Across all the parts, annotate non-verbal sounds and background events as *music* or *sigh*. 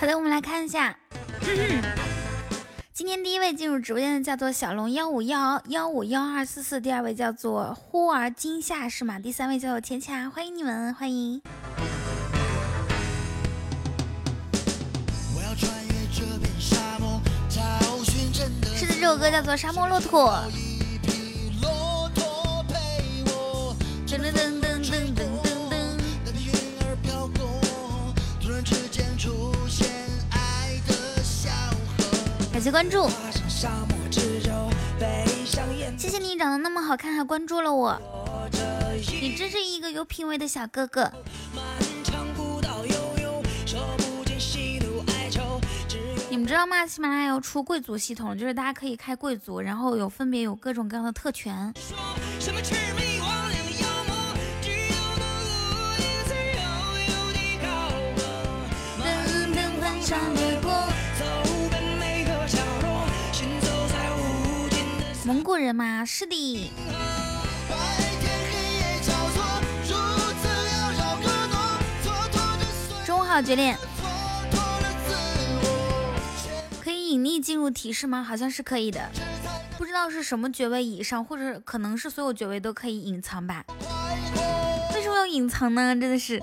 好的，我们来看一下，*laughs* 今天第一位进入直播间的叫做小龙幺五幺幺五幺二四四，第二位叫做忽而今夏是吗？第三位叫做浅浅，欢迎你们，欢迎。是的，这首歌叫做《沙漠骆驼》。噔噔感谢关注，谢谢你长得那么好看还关注了我，你真是一个有品味的小哥哥。你们知道吗？喜马拉雅要出贵族系统，就是大家可以开贵族，然后有分别有各种各样的特权。蒙古人吗？是的。中午好，绝恋。可以隐匿进入提示吗？好像是可以的。不知道是什么爵位以上，或者可能是所有爵位都可以隐藏吧？为什么要隐藏呢？真的是。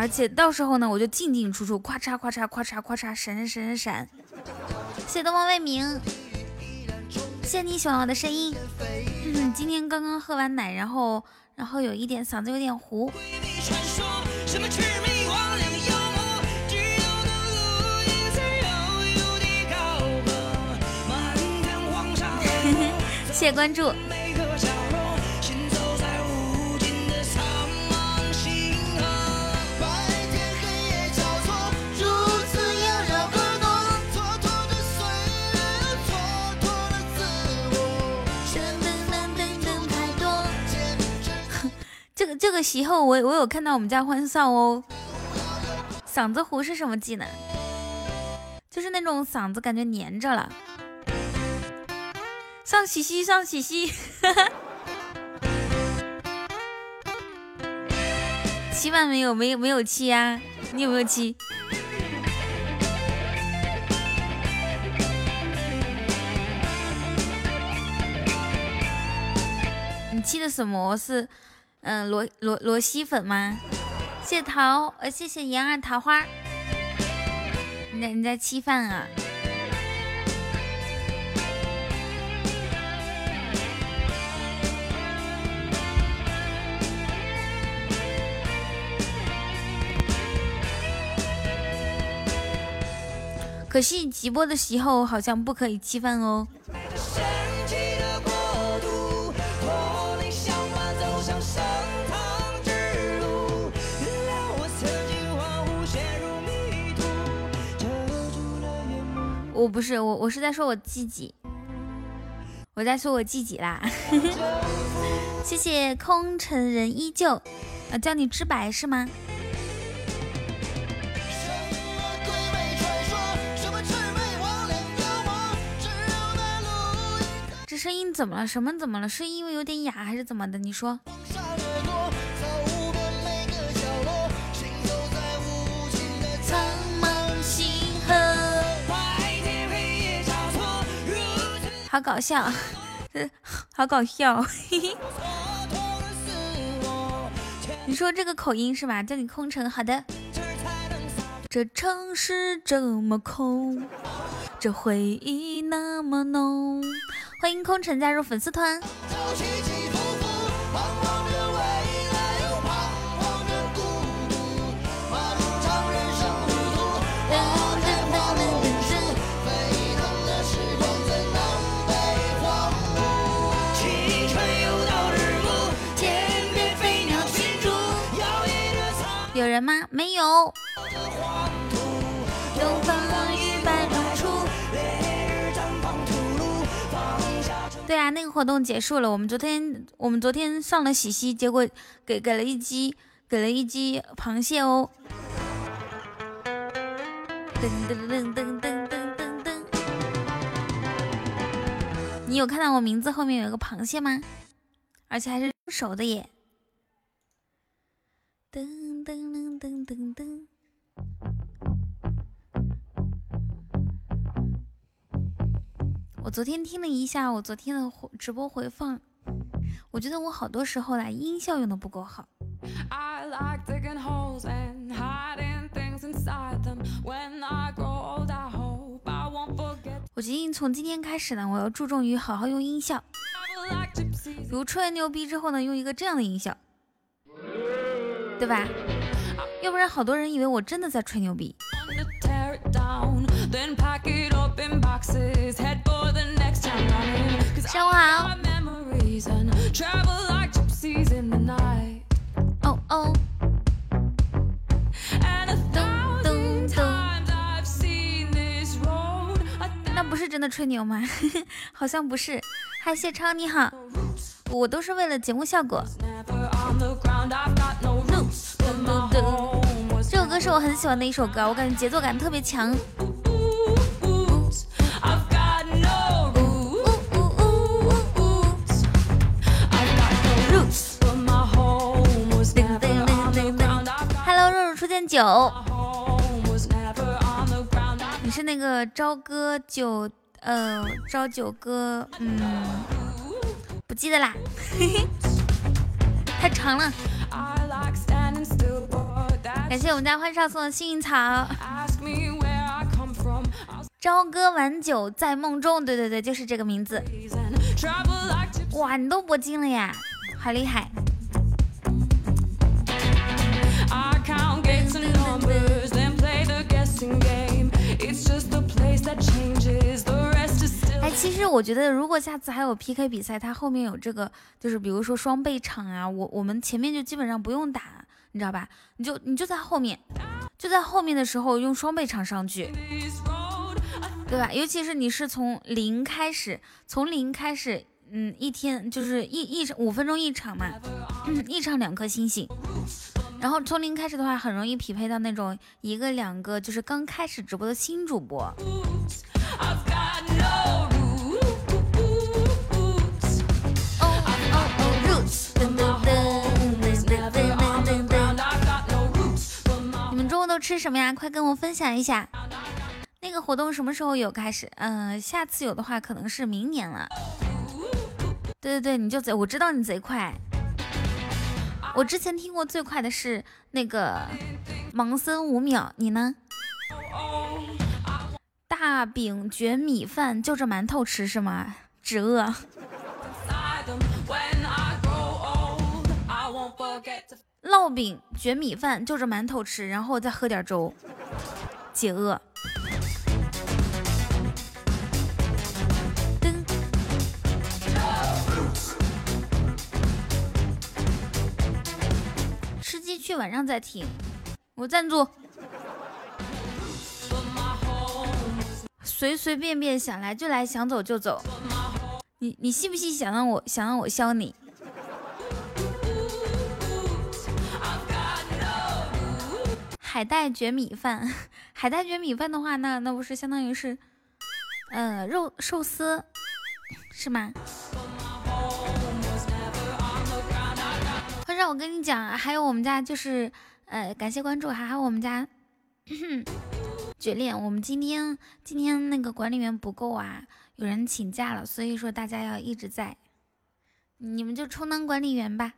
而且到时候呢，我就进进出出，咵嚓咵嚓咵嚓咵嚓，闪闪闪闪闪。谢谢东方未明，谢谢你喜欢我的声音。嗯，*clears throat* 今天刚刚喝完奶，然后然后有一点嗓子有点糊。谢谢关注。这个时候，我我有看到我们家欢少哦。嗓子糊是什么技能？就是那种嗓子感觉粘着了。上喜喜上喜喜，七万没有没有没有七呀？你有没有七？你七的什么？是？嗯，罗罗罗西粉吗？谢桃，呃，谢谢言儿桃花。你在你在吃饭啊？可惜直播的时候好像不可以吃饭哦。我不是我，我是在说我自己，我在说我自己啦。*laughs* 谢谢空城人依旧，啊，叫你知白是吗？这声音怎么了？什么怎么了？是因为有点哑还是怎么的？你说。好搞笑，*laughs* 好搞笑！*laughs* 你说这个口音是吧？叫你空城，好的。这城市这么空，这回忆那么浓。欢迎空城加入粉丝团。人吗？没有。对啊，那个活动结束了。我们昨天我们昨天上了喜溪，结果给给了一鸡，给了一鸡螃蟹哦。噔噔噔噔噔噔噔噔。你有看到我名字后面有一个螃蟹吗？而且还是熟的耶。噔噔噔噔噔噔。我昨天听了一下我昨天的直播回放，我觉得我好多时候啦音效用的不够好。我决定从今天开始呢，我要注重于好好用音效。比如吹完牛逼之后呢，用一个这样的音效，对吧？要不然好多人以为我真的在吹牛逼。上午好。哦哦。那不是真的吹牛吗？*laughs* 好像不是。嗨，谢超你好。我都是为了节目效果。是我很喜欢的一首歌，我感觉节奏感特别强。Hello，肉肉初见九，你是那个朝歌九，呃，朝九歌，嗯，不记得啦，*laughs* 太长了。感谢我们家欢少送的幸运草。朝歌晚酒在梦中，对对对，就是这个名字。哇，你都铂金了呀，好厉害！哎，其实我觉得，如果下次还有 PK 比赛，它后面有这个，就是比如说双倍场啊，我我们前面就基本上不用打，你知道吧？你就你就在后面，就在后面的时候用双倍场上去，对吧？尤其是你是从零开始，从零开始，嗯，一天就是一一五分钟一场嘛，一场两颗星星。然后从零开始的话，很容易匹配到那种一个两个，就是刚开始直播的新主播。吃什么呀？快跟我分享一下。那个活动什么时候有开始？嗯，下次有的话可能是明年了。对对对，你就贼，我知道你贼快。我之前听过最快的是那个盲僧五秒，你呢？大饼卷米饭就着馒头吃是吗？止饿。烙饼卷米饭就着馒头吃，然后再喝点粥，解饿。吃鸡去晚上再听，我赞助。随随便便想来就来，想走就走。你你信不信？想让我想让我削你？海带卷米饭，*laughs* 海带卷米饭的话，那那不是相当于是，呃，肉寿司是吗？让我跟你讲，还有我们家就是，呃，感谢关注，还有我们家 *coughs* 绝恋。我们今天今天那个管理员不够啊，有人请假了，所以说大家要一直在，你们就充当管理员吧。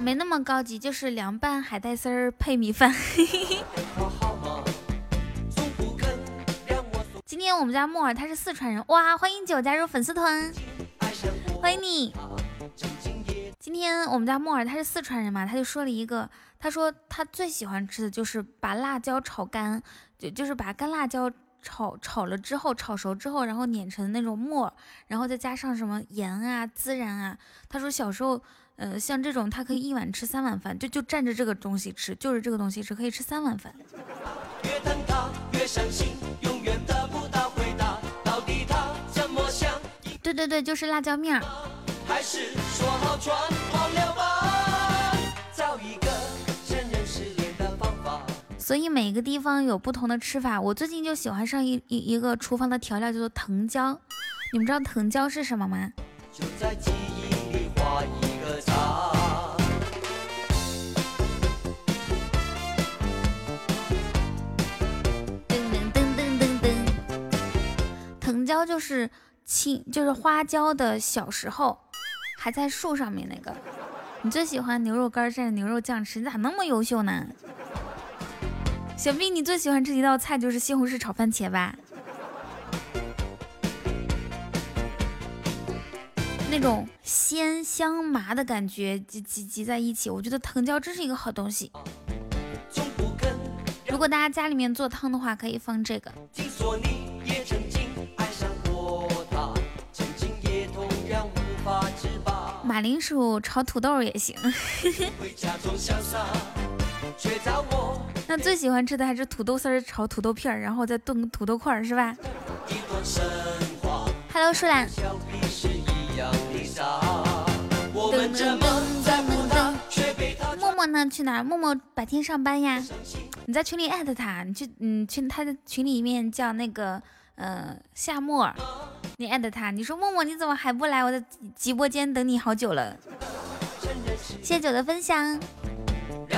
没那么高级，就是凉拌海带丝儿配米饭。*laughs* 今天我们家木耳他是四川人，哇！欢迎九加入粉丝团，欢迎你。今今天我们家木耳他是四川人嘛，他就说了一个，他说他最喜欢吃的就是把辣椒炒干，就就是把干辣椒炒炒了之后，炒熟之后，然后碾成那种沫，然后再加上什么盐啊、孜然啊。他说小时候，呃，像这种他可以一碗吃三碗饭，就就蘸着这个东西吃，就是这个东西吃可以吃三碗饭。越等他越伤心，永远得不到回答，到底他怎么想？对对对，就是辣椒面儿。还是说好好传了吧，找一个人的方法。所以每个地方有不同的吃法。我最近就喜欢上一一一个厨房的调料，叫做藤椒。你们知道藤椒是什么吗？就在记忆里。噔噔噔噔噔噔藤椒就是青，就是花椒的小时候。还在树上面那个，你最喜欢牛肉干蘸着牛肉酱吃，你咋那么优秀呢？想必你最喜欢吃一道菜就是西红柿炒番茄吧？那种鲜香麻的感觉集集集在一起，我觉得藤椒真是一个好东西。如果大家家里面做汤的话，可以放这个。马铃薯炒土豆也行。*laughs* 那最喜欢吃的还是土豆丝儿炒土豆片儿，然后再炖土豆块儿，是吧？Hello，舒兰。默默呢？去哪儿？默默白天上班呀。你在群里艾特他，你去，嗯，去他的群里面叫那个。呃，夏沫，你艾特他，你说默默你怎么还不来？我在直播间等你好久了。谢谢九的分享。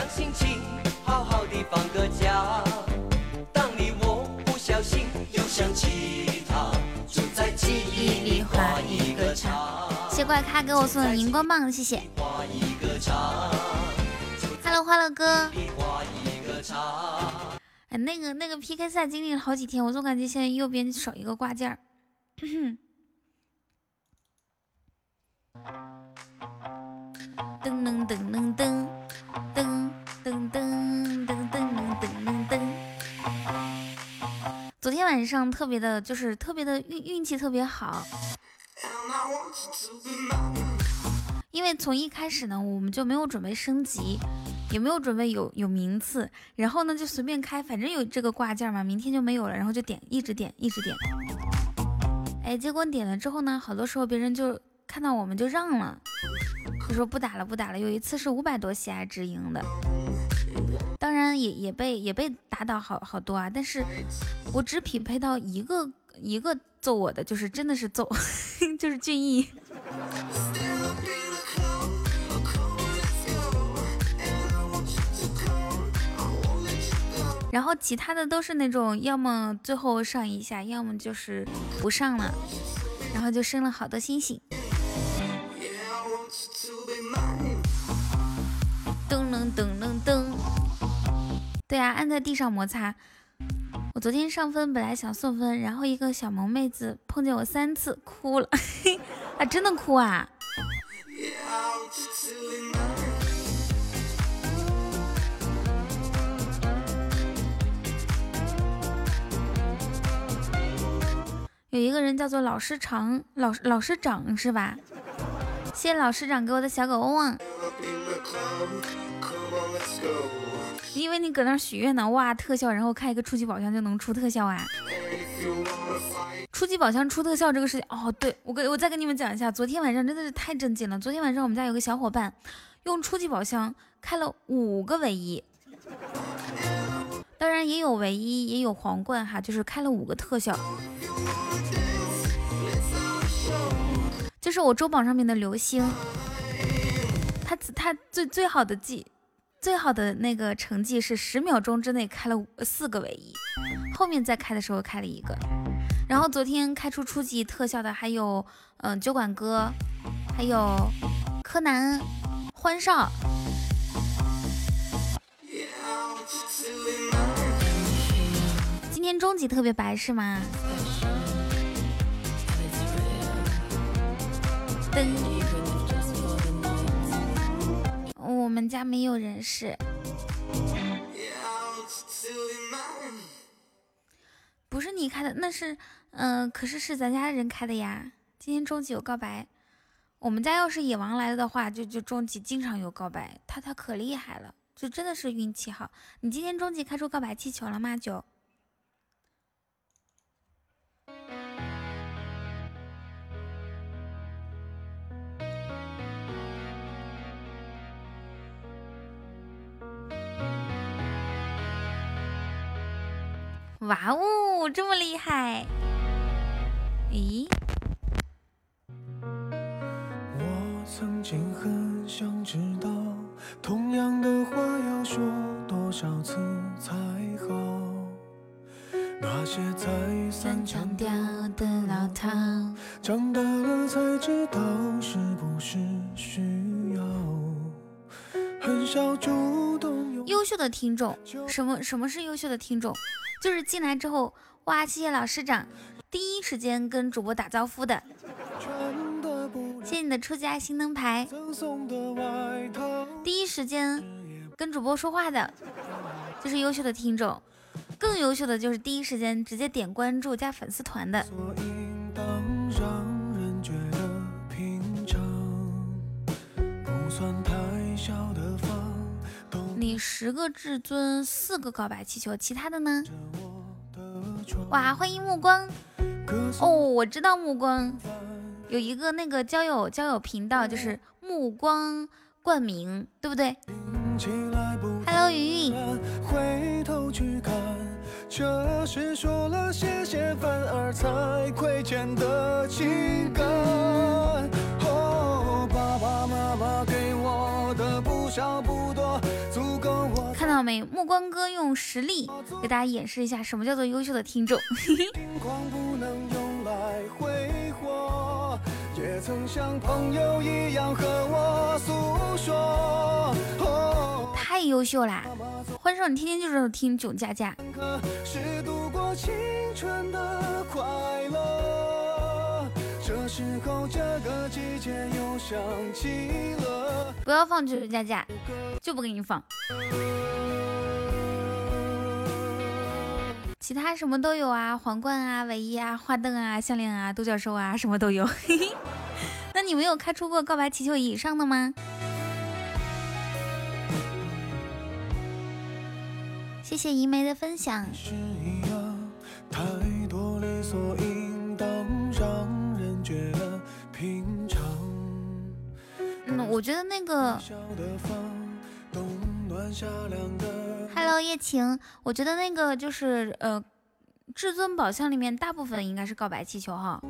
谢怪咖给我送的荧光棒，谢谢。Hello，欢乐哥。哎，那个那个 PK 赛经历了好几天，我总感觉现在右边少一个挂件儿。噔噔噔噔噔噔噔噔噔噔噔噔噔。昨天晚上特别的，就是特别的运运气特别好，因为从一开始呢，我们就没有准备升级。也没有准备有有名次？然后呢，就随便开，反正有这个挂件嘛，明天就没有了，然后就点，一直点，一直点。哎，结果点了之后呢，好多时候别人就看到我们就让了，就说不打了，不打了。有一次是五百多喜爱值赢的，当然也也被也被打倒好好多啊，但是我只匹配到一个一个揍我的，就是真的是揍，*laughs* 就是俊逸。然后其他的都是那种，要么最后上一下，要么就是不上了，然后就升了好多星星。噔噔噔噔噔，对啊，按在地上摩擦。我昨天上分，本来想送分，然后一个小萌妹子碰见我三次，哭了，*laughs* 啊，真的哭啊！有一个人叫做老师长，老老师长是吧？谢谢老师长给我的小狗汪汪。因为你搁那许愿呢，哇，特效，然后开一个初级宝箱就能出特效啊！初级宝箱出特效这个事情，哦，对我跟我再跟你们讲一下，昨天晚上真的是太震惊了。昨天晚上我们家有个小伙伴用初级宝箱开了五个唯一，当然也有唯一，也有皇冠哈，就是开了五个特效。这是我周榜上面的流星，他他最最好的记，最好的那个成绩是十秒钟之内开了四个唯一，后面再开的时候开了一个，然后昨天开出初级特效的还有嗯酒馆哥，还有柯南，欢少，今天终极特别白是吗？噔。我们家没有人是。不是你开的，那是，嗯，可是是咱家人开的呀。今天终极有告白，我们家要是野王来了的话，就就终极经常有告白，他他可厉害了，就真的是运气好。你今天终极开出告白气球了吗？九。哇哦，这么厉害！咦？我曾经很想知道，同样的话要说多少次才好？那些再三强调的老套，长大了才知道是不是需要？很少主动。优秀的听众，什么什么是优秀的听众？就是进来之后，哇，谢谢老师长，第一时间跟主播打招呼的，谢谢你的初级爱心灯牌，第一时间跟主播说话的，就是优秀的听众，更优秀的就是第一时间直接点关注加粉丝团的。你十个至尊，四个告白气球，其他的呢？哇，欢迎目光哦，我知道目光有一个那个交友交友频道，就是目光冠名，对不对？Hello，云云。看到没？目光哥用实力给大家演示一下什么叫做优秀的听众。太优秀啦！欢少，你天天就是听囧佳佳。不要放囧佳佳，就不给你放。其他什么都有啊，皇冠啊、尾衣啊、花灯啊、项链啊、独角兽啊，什么都有。*laughs* 那你没有开出过告白气球以上的吗？谢谢一梅的分享。嗯，我觉得那个，Hello 叶晴，我觉得那个就是呃，至尊宝箱里面大部分应该是告白气球哈。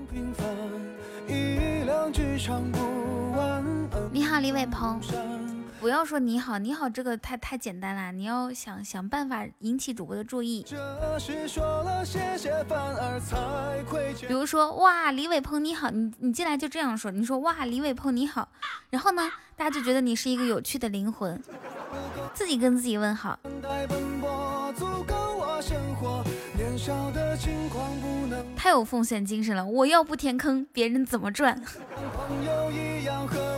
你好，李伟鹏。不要说你好，你好，这个太太简单了，你要想想办法引起主播的注意。比如说，哇，李伟鹏你好，你你进来就这样说，你说哇，李伟鹏你好，然后呢，大家就觉得你是一个有趣的灵魂，自己跟自己问好。太有奉献精神了，我要不填坑，别人怎么赚？爸 *laughs*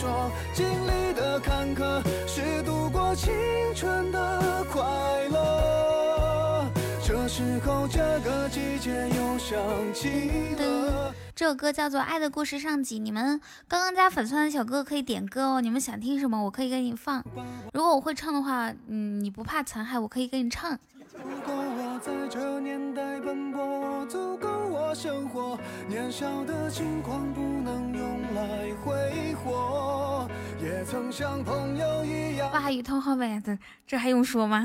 说，经历的坎坷是度过青春的快乐。这时候，这个季节又想起了。这首歌叫做《爱的故事上集》，你们刚刚加粉丝团的小哥哥可以点歌哦。你们想听什么，我可以给你放。如果我会唱的话，嗯，你不怕残害，我可以给你唱。在这年代奔波，足够我生活。年少的轻狂不能用来挥霍。也曾像朋友一样。哇，雨桐好美的，这还用说吗？*laughs*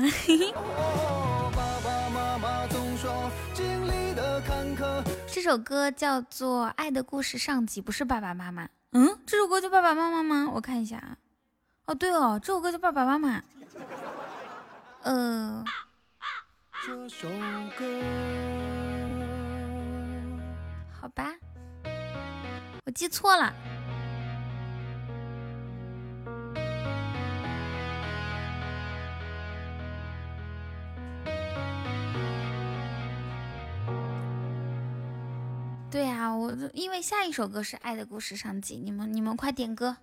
爸爸妈妈总说，经历的坎坷。这首歌叫做《爱的故事上集》，不是爸爸妈妈。嗯，这首歌叫爸爸妈妈吗？我看一下啊。哦，对哦，这首歌叫爸爸妈妈。*laughs* 呃。这首歌，好吧，我记错了。对呀，我因为下一首歌是《爱的故事》上集，你们你们快点歌。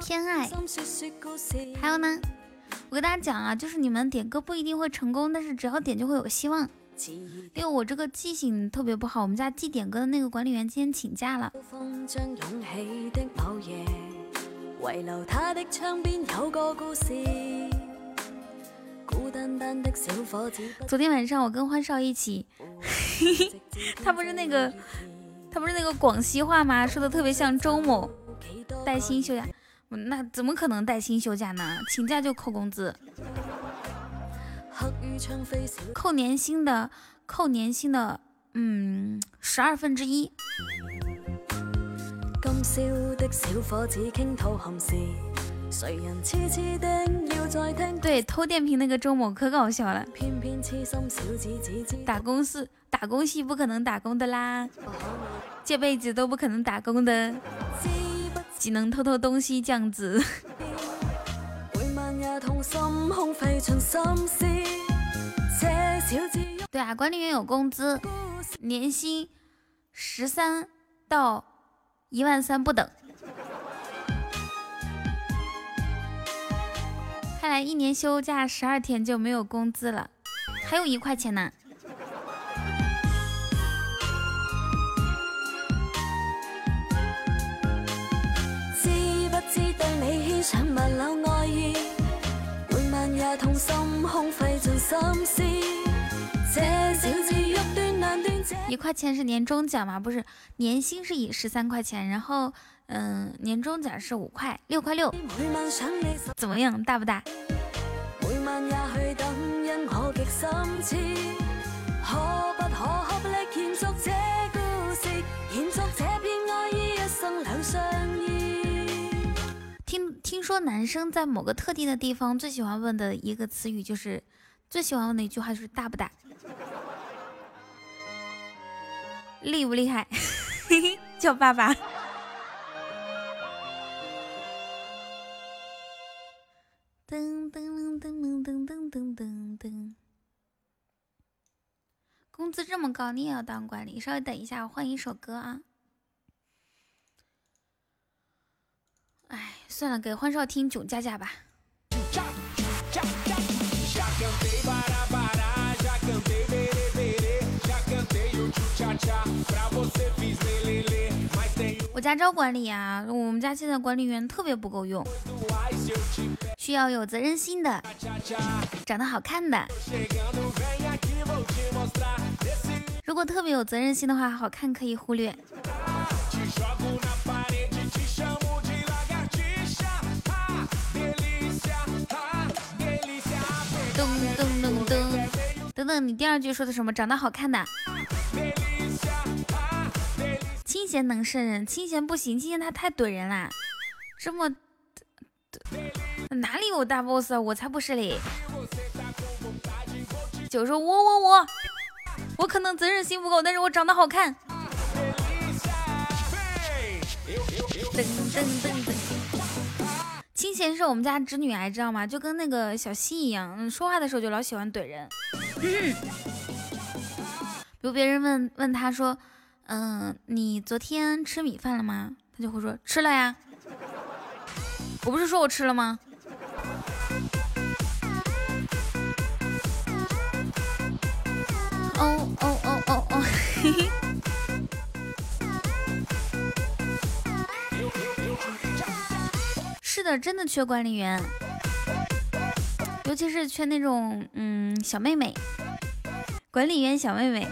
偏爱，还有呢，我给大家讲啊，就是你们点歌不一定会成功，但是只要点就会有希望。因为我这个记性特别不好，我们家记点歌的那个管理员今天请假了。昨天晚上我跟欢少一起，*laughs* 他不是那个，他不是那个广西话吗？说的特别像周某，带薪休假，那怎么可能带薪休假呢？请假就扣工资。扣年薪的，扣年薪的，嗯，十二分之一。对，偷电瓶那个周某可搞笑了。打工是打工系不可能打工的啦，这辈子都不可能打工的，只能偷偷东西这样子。对啊，管理员有工资，年薪十三到一万三不等。看来一年休假十二天就没有工资了，还有一块钱呢。每晚痛心，空费尽心思。一块钱是年终奖吗？不是，年薪是以十三块钱，然后嗯、年终奖是五块，六块六。怎么样，大不大？每晚也去等，因我极心痴，可不可合力延续这故事，延续这片爱意，一生两相。听说男生在某个特定的地方最喜欢问的一个词语就是，最喜欢问的一句话就是大不大，厉不厉害，*laughs* 叫爸爸。噔噔噔噔噔噔噔噔噔，工资这么高，你也要当管理？稍微等一下，我换一首歌啊。哎，算了，给欢少听囧加加吧。我家招管理啊，我们家现在管理员特别不够用，需要有责任心的，长得好看的。如果特别有责任心的话，好看可以忽略。等等，你第二句说的什么？长得好看的，清闲能胜任，清闲不行，清闲他太怼人啦，这么哪里有大 boss 啊？我才不是嘞！就说我我我，我可能责任心不够，但是我长得好看。噔噔噔噔，清闲是我们家侄女癌，知道吗？就跟那个小溪一样，说话的时候就老喜欢怼人。比如别人问问他说：“嗯，你昨天吃米饭了吗？”他就会说：“吃了呀。”我不是说我吃了吗？哦哦哦哦哦，嘿嘿。*laughs* 真的缺管理员。尤其是缺那种嗯小妹妹，管理员小妹妹。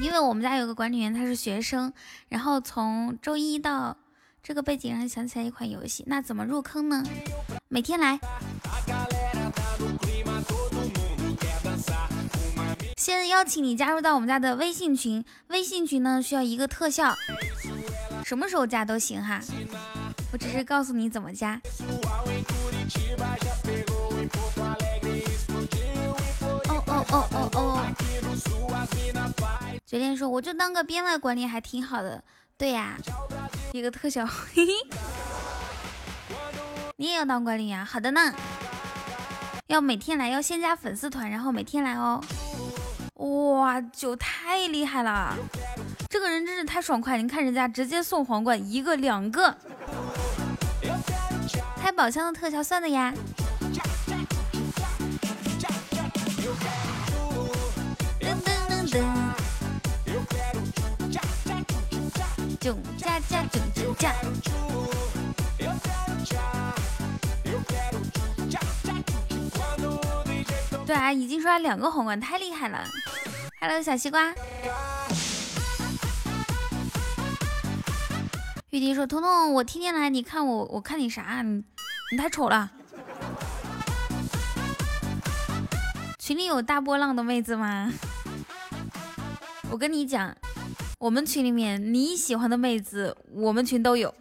因为我们家有个管理员，他是学生，然后从周一到这个背景上想起来一款游戏，那怎么入坑呢？每天来，先邀请你加入到我们家的微信群，微信群呢需要一个特效，什么时候加都行哈。我只是告诉你怎么加。哦哦哦哦哦！决定说，我就当个编外管理还挺好的，对呀，一个特效，嘿嘿。你也要当管理呀？好的呢，要每天来，要先加粉丝团，然后每天来哦。哇，九太厉害了，这个人真是太爽快！你看人家直接送皇冠，一个两个，开宝箱的特效算的呀。囧加加囧囧加。对啊，已经刷两个皇冠，太厉害了！Hello，小西瓜。玉笛说：“彤彤，我天天来，你看我，我看你啥？你你太丑了。”群里有大波浪的妹子吗？我跟你讲，我们群里面你喜欢的妹子，我们群都有。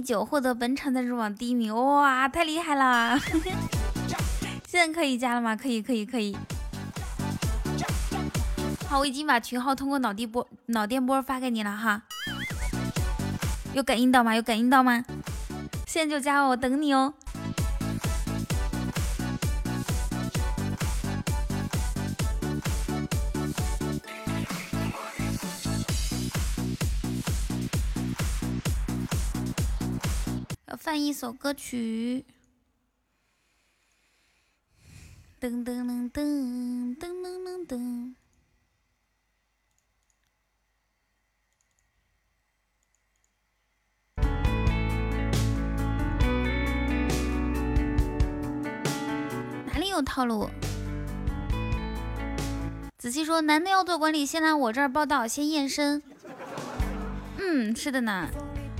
九获得本场的入榜第一名，哇，太厉害了！*laughs* 现在可以加了吗？可以，可以，可以。好，我已经把群号通过脑电波脑电波发给你了哈。有感应到吗？有感应到吗？现在就加我，等你哦。放一首歌曲，噔噔噔噔噔噔噔噔。哪里有套路？仔细说：“男的要做管理，先来我这儿报道，先验身。”嗯，是的呢。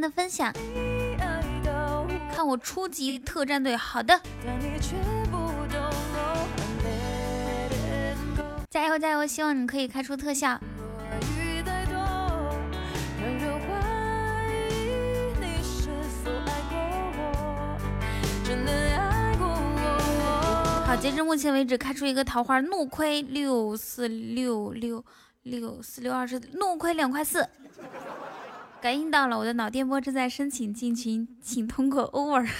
的分享，看我初级特战队，好的，加油加油！希望你可以开出特效。好，截至目前为止，开出一个桃花，怒亏六四六六六四六二十，怒亏两块四。感应到了，我的脑电波正在申请进群，请通过 over。*laughs*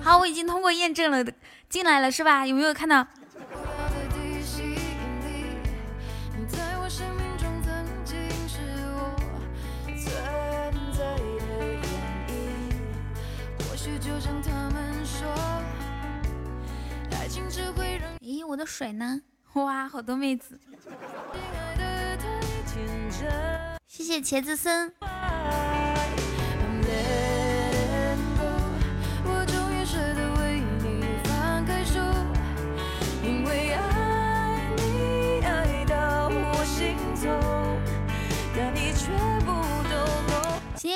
好，我已经通过验证了，进来了是吧？有没有看到？咦，我的水呢？*laughs* 哇，好多妹子！谢谢茄子森。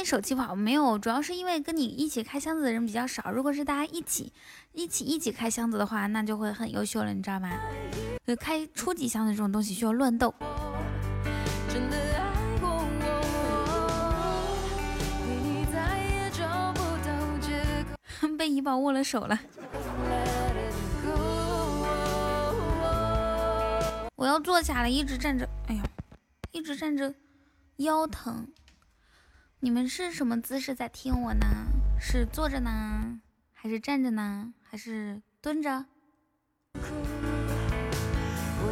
手气不好，没有，主要是因为跟你一起开箱子的人比较少。如果是大家一起、一起、一起开箱子的话，那就会很优秀了，你知道吗？开初级箱子这种东西需要乱斗。*laughs* 被怡宝握了手了。我要坐下了，一直站着，哎呀，一直站着，腰疼。你们是什么姿势在听我呢？是坐着呢，还是站着呢，还是蹲着？我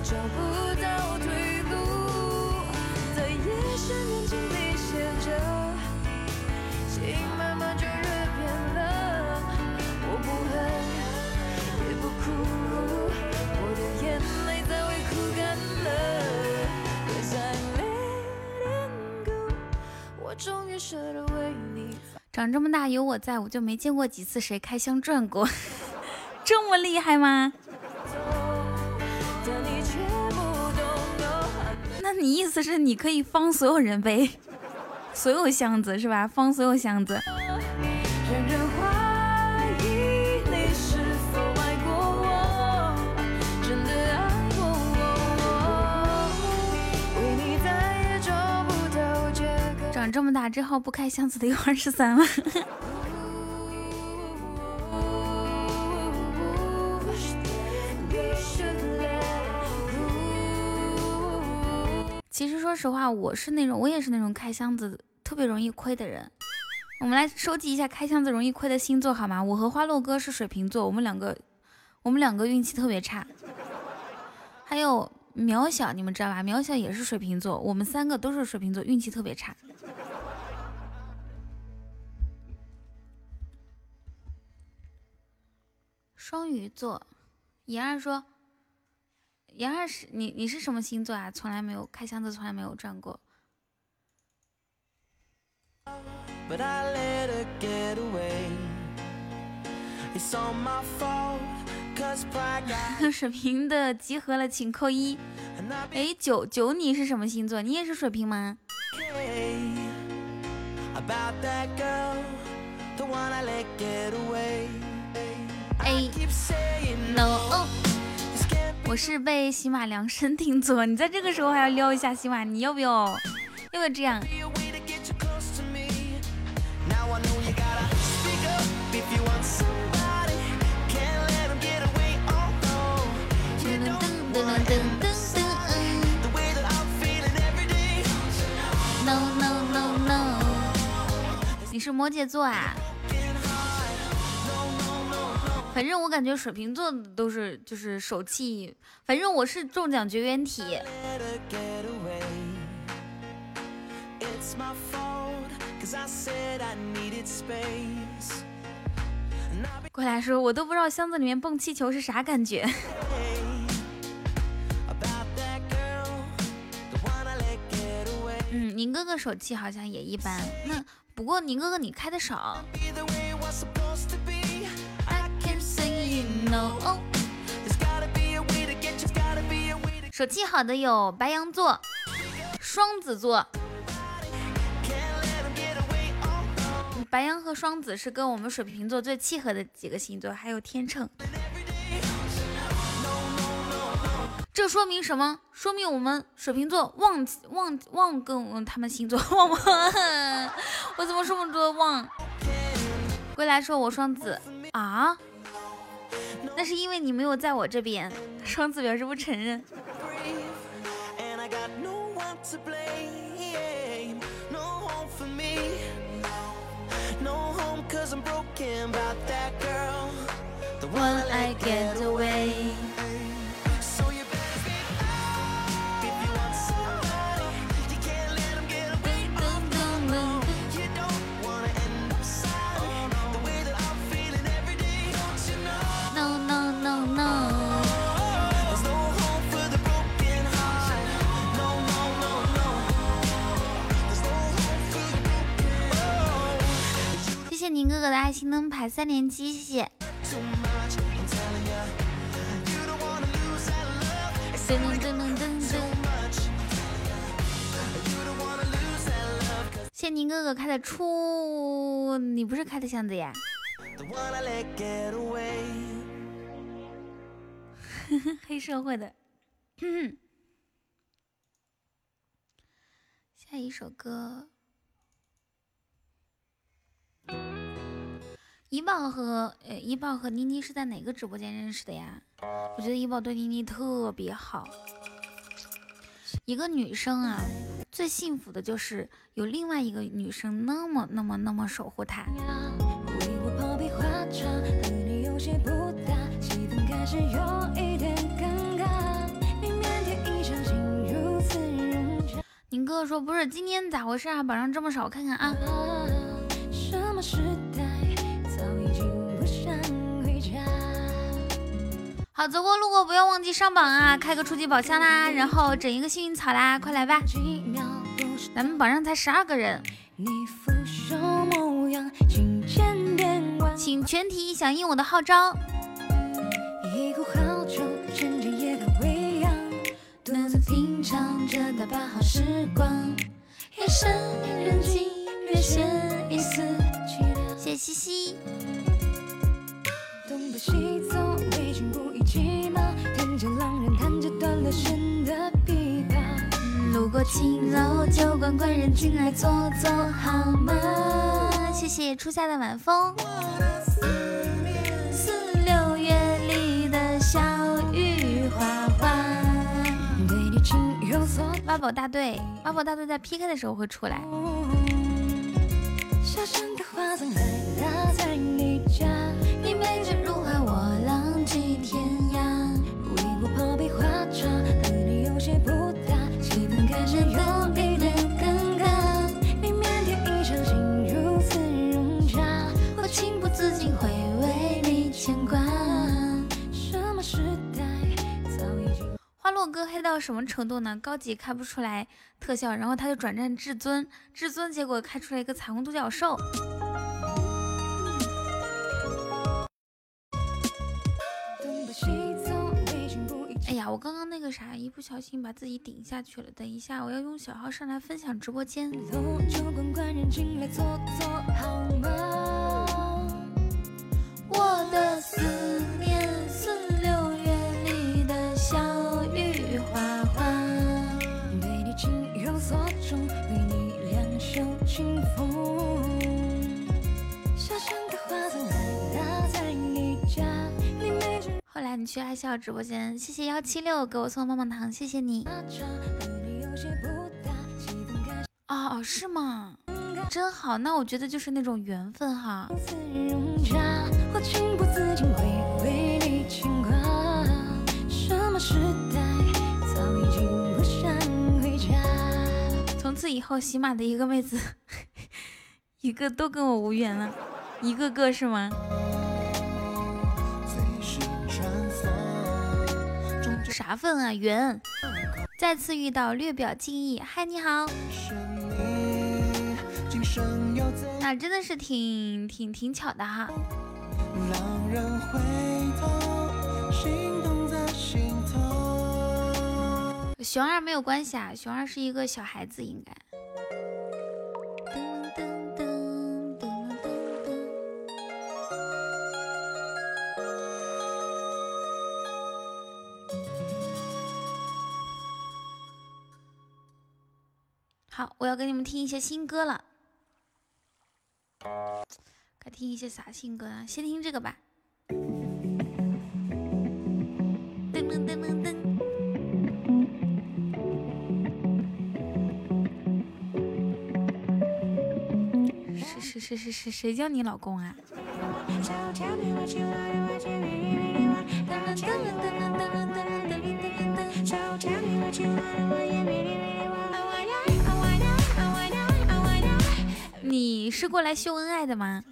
找不到退路，在夜深人静里写着，心慢慢就变，我不恨。*laughs* 长这么大有我在，我就没见过几次谁开箱转过，*laughs* 这么厉害吗？*laughs* 那你意思是你可以方所有人呗，所有箱子是吧？方所有箱子。长这么大，这号不开箱子的有二十三万。其实说实话，我是那种，我也是那种开箱子特别容易亏的人。我们来收集一下开箱子容易亏的星座好吗？我和花落哥是水瓶座，我们两个，我们两个运气特别差。还有渺小，你们知道吧？渺小也是水瓶座，我们三个都是水瓶座，运气特别差。双鱼座，妍儿说。杨二是你，你是什么星座啊？从来没有开箱子，从来没有转过。*laughs* 水瓶的集合了，请扣一。哎，九九，你是什么星座？你也是水瓶吗？哎，no。我是被喜马量身定做，你在这个时候还要撩一下喜马，你要不要？要不要这样？你是摩羯座啊？反正我感觉水瓶座都是就是手气，反正我是中奖绝缘体。过来说，我都不知道箱子里面蹦气球是啥感觉。*laughs* 嗯，宁哥哥手气好像也一般，那不过宁哥哥你开的少。手气好的有白羊座、双子座。白羊和双子是跟我们水瓶座最契合的几个星座，还有天秤。这说明什么？说明我们水瓶座忘忘忘跟他们星座 *laughs* 旺旺。*laughs* 我怎么这么多忘？归来说我双子啊。那是因为你没有在我这边，双子表示不承认。宁哥哥的爱心灯牌三连击，谢谢。谢宁哥哥开的出，你不是开的箱子呀？*laughs* 黑社会的。*coughs* 下一首歌。怡宝和呃怡宝和妮妮是在哪个直播间认识的呀？我觉得怡宝对妮妮特别好。一个女生啊，最幸福的就是有另外一个女生那么那么那么守护她。宁哥哥说不是，今天咋回事啊？榜上这么少，我看看啊。好，走过路过不要忘记上榜啊！开个初级宝箱啦，然后整一个幸运草啦，快来吧！咱们榜上才十二个人。请全体响应我的号召。一壶好酒，趁着夜还未央，独自品尝着大把好时光。夜深人静，略显一丝凄凉。谢谢西西。东奔西走，着浪人弹着断了弦的琵琶。路过青楼酒馆，官人进来坐坐好吗？谢谢初夏的晚风。四六月里的小雨哗哗。对你情有所挖宝大队，挖宝大队在 PK 的时候会出来。小山的花在你家。你美到什么程度呢？高级开不出来特效，然后他就转战至尊，至尊结果开出来一个彩虹独角兽。哎呀，我刚刚那个啥，一不小心把自己顶下去了。等一下，我要用小号上来分享直播间。我的思来你去爱笑直播间，谢谢幺七六给我送棒棒糖，谢谢你。哦，是吗？真好，那我觉得就是那种缘分哈。从此以后，喜马的一个妹子，*laughs* 一个都跟我无缘了，一个个是吗？啥份啊？缘。再次遇到，略表敬意。嗨，你好。那真的是挺挺挺巧的哈。熊二没有关系啊，熊二是一个小孩子，应该。我要给你们听一些新歌了。该听一些啥新歌啊？先听这个吧。噔噔噔噔噔。是是是是是，谁叫你老公啊？你是过来秀恩爱的吗？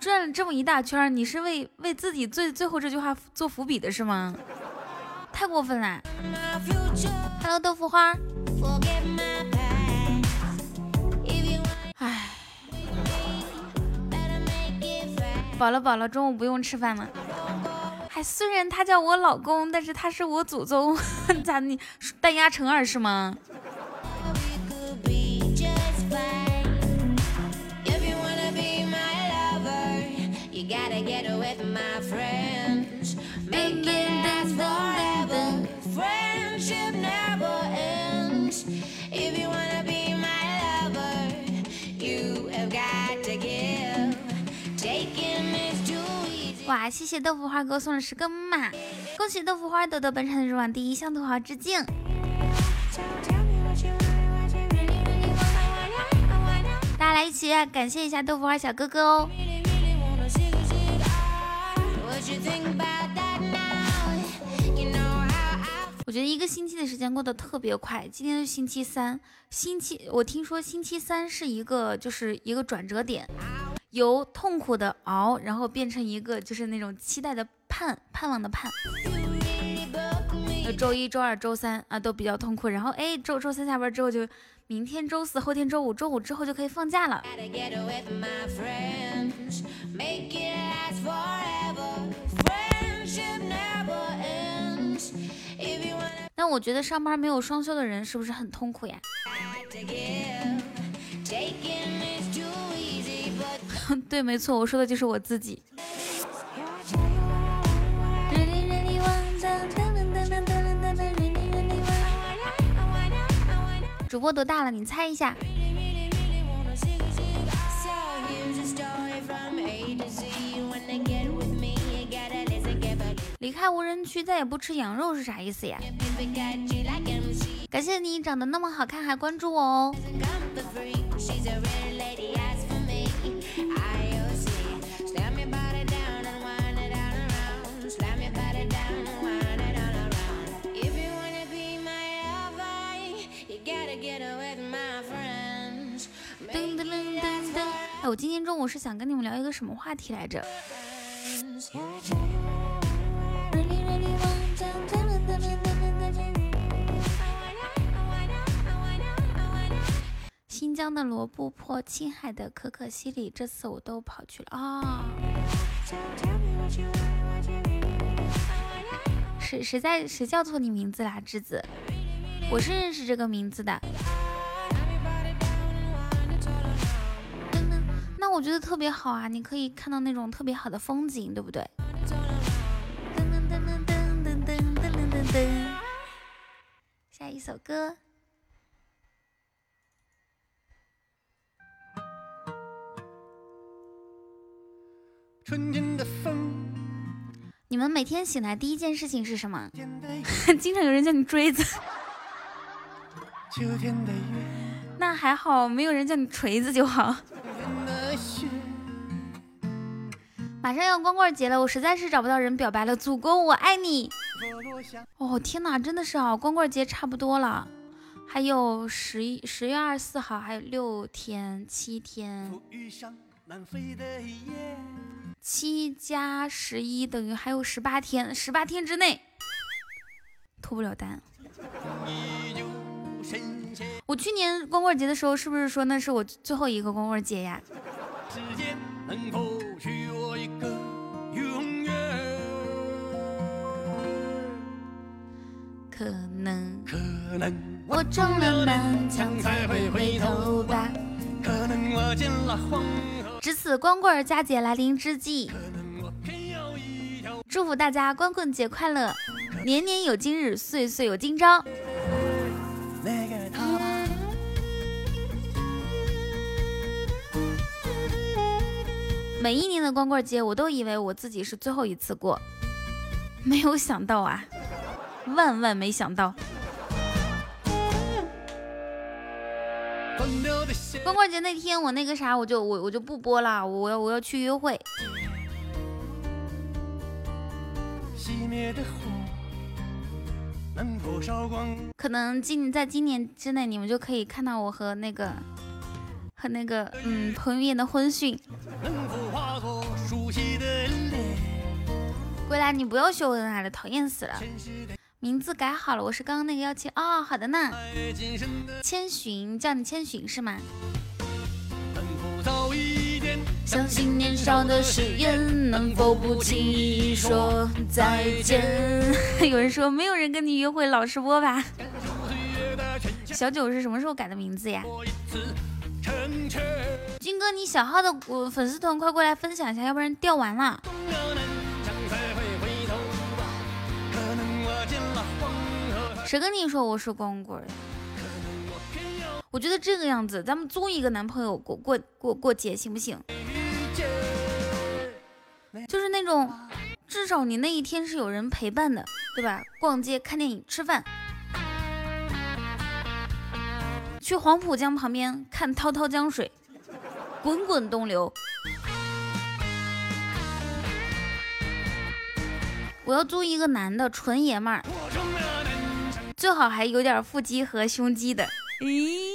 转了这么一大圈，你是为为自己最最后这句话做伏笔的是吗？太过分了！Hello，豆腐花。唉，饱了饱了，中午不用吃饭了。还虽然他叫我老公，但是他是我祖宗，*laughs* 咋你 *laughs* 单压成二是吗？谢谢豆腐花给我送了十个木马，恭喜豆腐花夺得本场日网第一，向土豪致敬。大家来一起感谢一下豆腐花小哥哥哦。我觉得一个星期的时间过得特别快，今天是星期三，星期我听说星期三是一个就是一个转折点。由痛苦的熬，然后变成一个就是那种期待的盼盼望的盼。周一周二周三啊都比较痛苦，然后哎周周三下班之后就明天周四后天周五周五之后就可以放假了。那我觉得上班没有双休的人是不是很痛苦呀？*laughs* 对，没错，我说的就是我自己。主播多大了？你猜一下。离开无人区，再也不吃羊肉是啥意思呀？感谢你长得那么好看，还关注我哦。哎，我今天中午是想跟你们聊一个什么话题来着？新疆的罗布泊，青海的可可西里，这次我都跑去了啊！谁谁在谁叫错你名字啦，智子？我是认识这个名字的。那我觉得特别好啊，你可以看到那种特别好的风景，对不对？噔噔噔噔噔噔噔噔噔，下一首歌。春天的风。你们每天醒来第一件事情是什么？*laughs* 经常有人叫你锥子。秋天的月。那还好，没有人叫你锤子就好。马上要光棍节了，我实在是找不到人表白了。祖国，我爱你。哦天哪，真的是啊，光棍节差不多了，还有十一十月二十四号，还有六天七天。七加十一等于还有十八天，十八天之内脱不了单。我去年光棍节的时候，是不是说那是我最后一个光棍节呀？时间能否许我一个永远可能，可能我撞了南墙才会回头吧。可能我见了黄河。值此光棍佳节来临之际，祝福大家光棍节快乐，年年有今日，岁岁有今朝。每一年的光棍节，我都以为我自己是最后一次过，没有想到啊，万万没想到。光棍节那天，我那个啥，我就我我就不播了，我要我要去约会。可能今在今年之内，你们就可以看到我和那个。和那个嗯彭于晏的婚讯。归来，你不要秀恩爱了，讨厌死了。名字改好了，我是刚刚那个幺七哦，好的呢。千寻，叫你千寻是吗？相信年少的誓言，能否不轻易说再见？*laughs* 有人说没有人跟你约会，老实播吧。小九是什么时候改的名字呀？军哥，你小号的粉丝团快过来分享一下，要不然掉完了。谁跟你说我是光棍？我觉得这个样子，咱们租一个男朋友过过过过节行不行？就是那种，至少你那一天是有人陪伴的，对吧？逛街、看电影、吃饭。去黄浦江旁边看滔滔江水，滚滚东流。我要租一个男的，纯爷们儿，最好还有点腹肌和胸肌的。咦，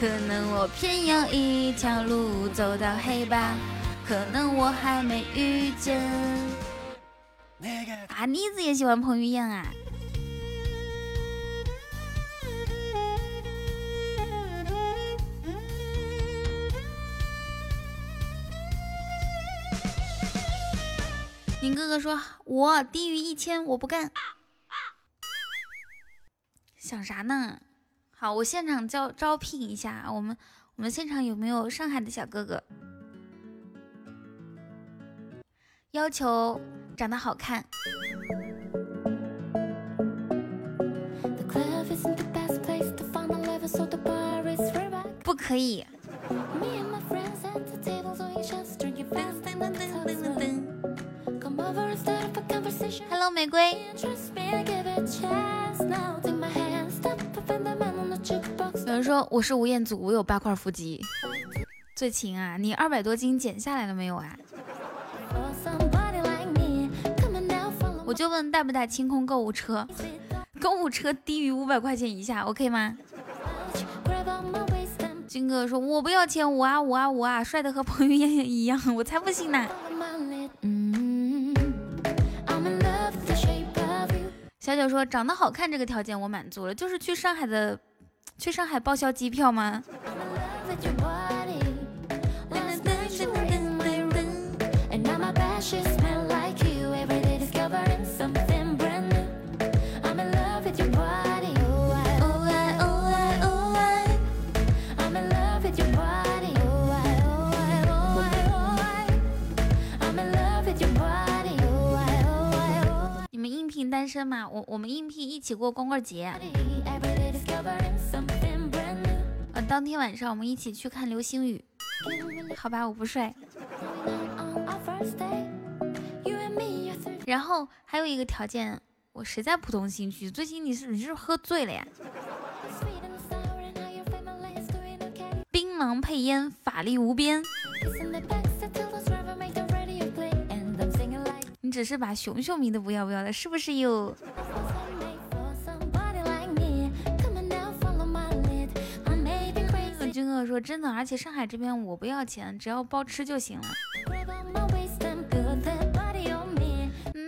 可能我偏要一条路走到黑吧，可能我还没遇见。啊，妮子也喜欢彭于晏啊。宁哥哥说：“我低于一千，我不干。”想啥呢？好，我现场招招聘一下，我们我们现场有没有上海的小哥哥？要求长得好看。不可以。Hello，玫瑰。有人说我是吴彦祖，我有八块腹肌。最勤啊，你二百多斤减下来了没有啊？我就问带不带清空购物车？购物车低于五百块钱以下，OK 吗？军哥说：“我不要钱，我啊我啊我啊，帅的和彭于晏一样，我才不信呢。”小九说：“长得好看这个条件我满足了，就是去上海的，去上海报销机票吗？”单身嘛，我我们应聘一起过光棍节。呃，当天晚上我们一起去看流星雨。好吧，我不睡。然后还有一个条件，我实在不同兴趣。最近你是你是喝醉了呀？槟榔配烟，法力无边。只是把熊熊迷的不要不要的，是不是又？军哥说真的，而且上海这边我不要钱，只要包吃就行了。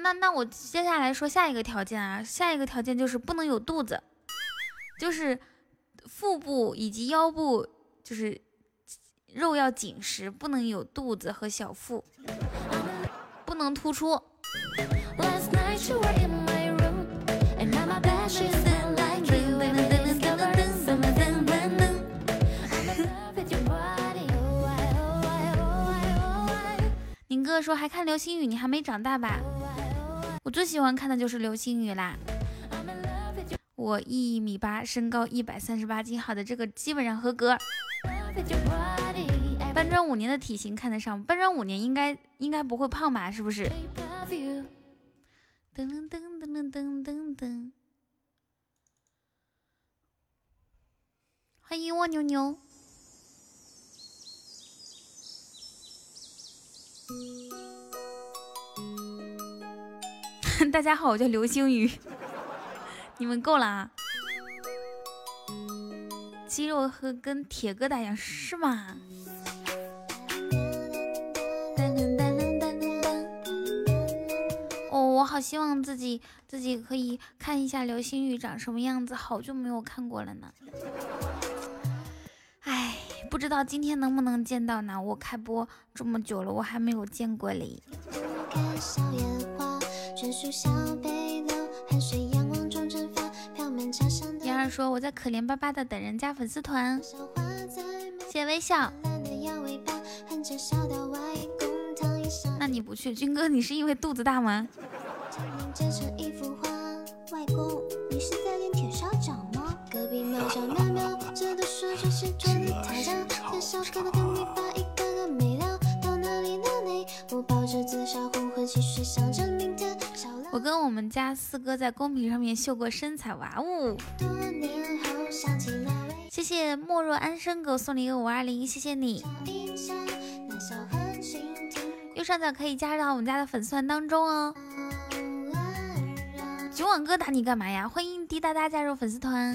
那那我接下来说下一个条件啊，下一个条件就是不能有肚子，就是腹部以及腰部就是肉要紧实，不能有肚子和小腹，不能突出。宁哥说还看流星雨，你还没长大吧？我最喜欢看的就是流星雨啦。我一米八，身高一百三十八斤，好的，这个基本上合格。搬砖五年的体型看得上，搬砖五年应该应该不会胖吧？是不是？噔噔噔噔噔噔噔，欢迎蜗牛牛。*laughs* 大家好，我叫流星雨，*laughs* 你们够了啊！肌肉和跟铁疙瘩一样，是吗？我好希望自己自己可以看一下流星雨长什么样子，好久没有看过了呢。哎，不知道今天能不能见到呢？我开播这么久了，我还没有见过嘞。妍儿说我在可怜巴巴的等人加粉丝团，谢微笑。那你不去，军哥，你是因为肚子大吗？我跟我们家四哥在公屏上面秀过身材，哇哦！谢谢莫若安生给我送了一个五二零，谢谢你。右上角可以加入到我们家的粉丝团当中哦。九网哥打你干嘛呀？欢迎滴答答加入粉丝团。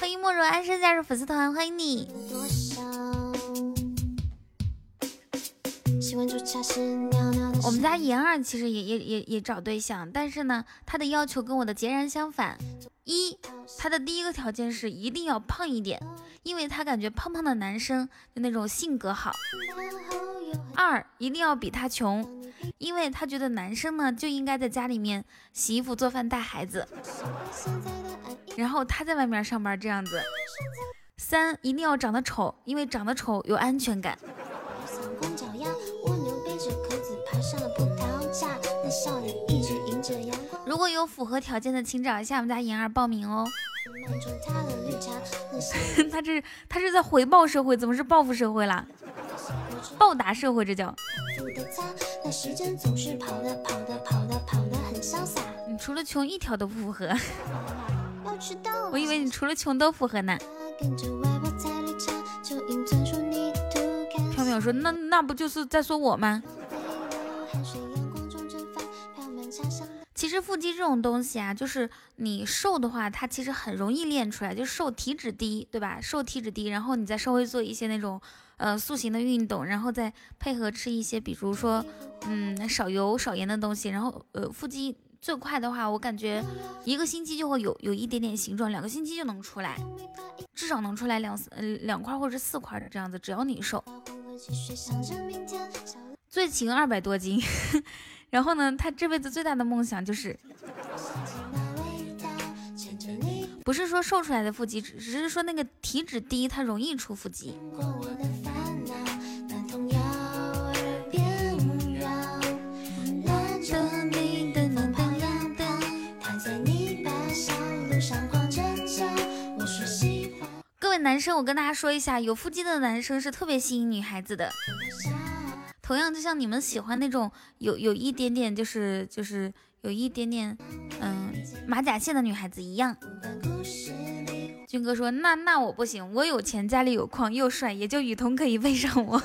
欢迎莫若安生加入粉丝团，欢迎你。我们家妍儿其实也也也也找对象，但是呢，她的要求跟我的截然相反。一，她的第一个条件是一定要胖一点，因为她感觉胖胖的男生就那种性格好。二，一定要比她穷，因为她觉得男生呢就应该在家里面洗衣服、做饭、带孩子，然后她在外面上班这样子。三，一定要长得丑，因为长得丑有安全感。如果有符合条件的，请找一下我们家妍儿报名哦。*laughs* 他这他是在回报社会，怎么是报复社会啦？报答社会，这叫。你除了穷一条都不符合，*laughs* 我以为你除了穷都符合呢。飘渺说：“那那不就是在说我吗？”其实腹肌这种东西啊，就是你瘦的话，它其实很容易练出来，就瘦体脂低，对吧？瘦体脂低，然后你再稍微做一些那种呃塑形的运动，然后再配合吃一些，比如说嗯少油少盐的东西，然后呃腹肌最快的话，我感觉一个星期就会有有一点点形状，两个星期就能出来，至少能出来两呃两块或者四块的这样子，只要你瘦。最轻二百多斤。*laughs* 然后呢，他这辈子最大的梦想就是，不是说瘦出来的腹肌，只是说那个体脂低，它容易出腹肌。各位男生，我跟大家说一下，有腹肌的男生是特别吸引女孩子的。同样，就像你们喜欢那种有有一点点，就是就是有一点点，嗯，马甲线的女孩子一样。军哥说：“那那我不行，我有钱，家里有矿，又帅，也就雨桐可以背上我。”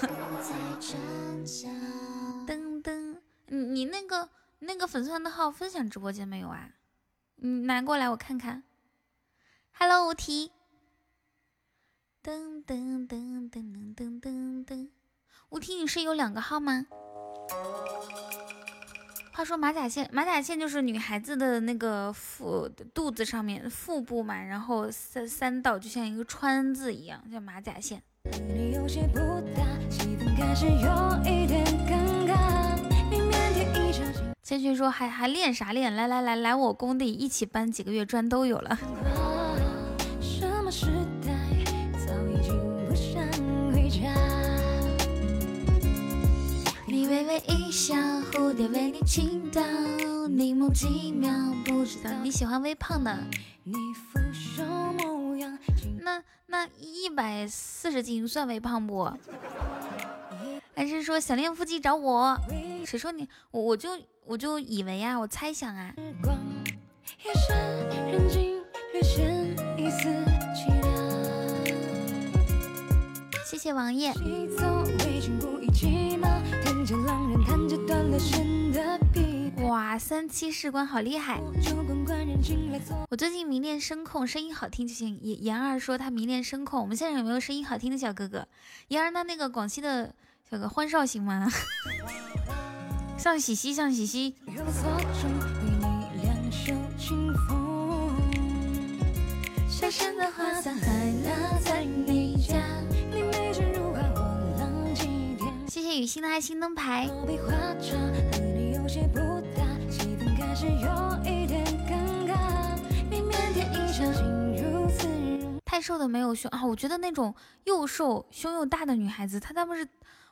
噔噔，你你那个那个粉丝团的号分享直播间没有啊？你拿过来我看看。Hello，无题。噔噔噔噔噔噔噔。吴婷，你是有两个号吗？话说马甲线，马甲线就是女孩子的那个腹肚子上面腹部嘛，然后三三道就像一个川字一样，叫马甲线。千寻说还还练啥练？来来来来我工地一起搬几个月砖都有了。笑，蝴蝶为你倾倒，凝眸几秒，不知道你喜欢微胖的。那那一百四十斤算微胖不？还是说想练腹肌找我？谁说你？我我就我就以为啊，我猜想啊。谢谢王爷。哇，三七士官好厉害！我最近迷恋声控，声音好听就行。言言儿说他迷恋声控，我们现在有没有声音好听的小哥哥？言儿，那那个广西的小哥欢少行吗？*laughs* 向喜西，向喜西。谢谢雨欣的爱心灯牌。太瘦的没有胸啊！我觉得那种又瘦胸又大的女孩子，她他们是，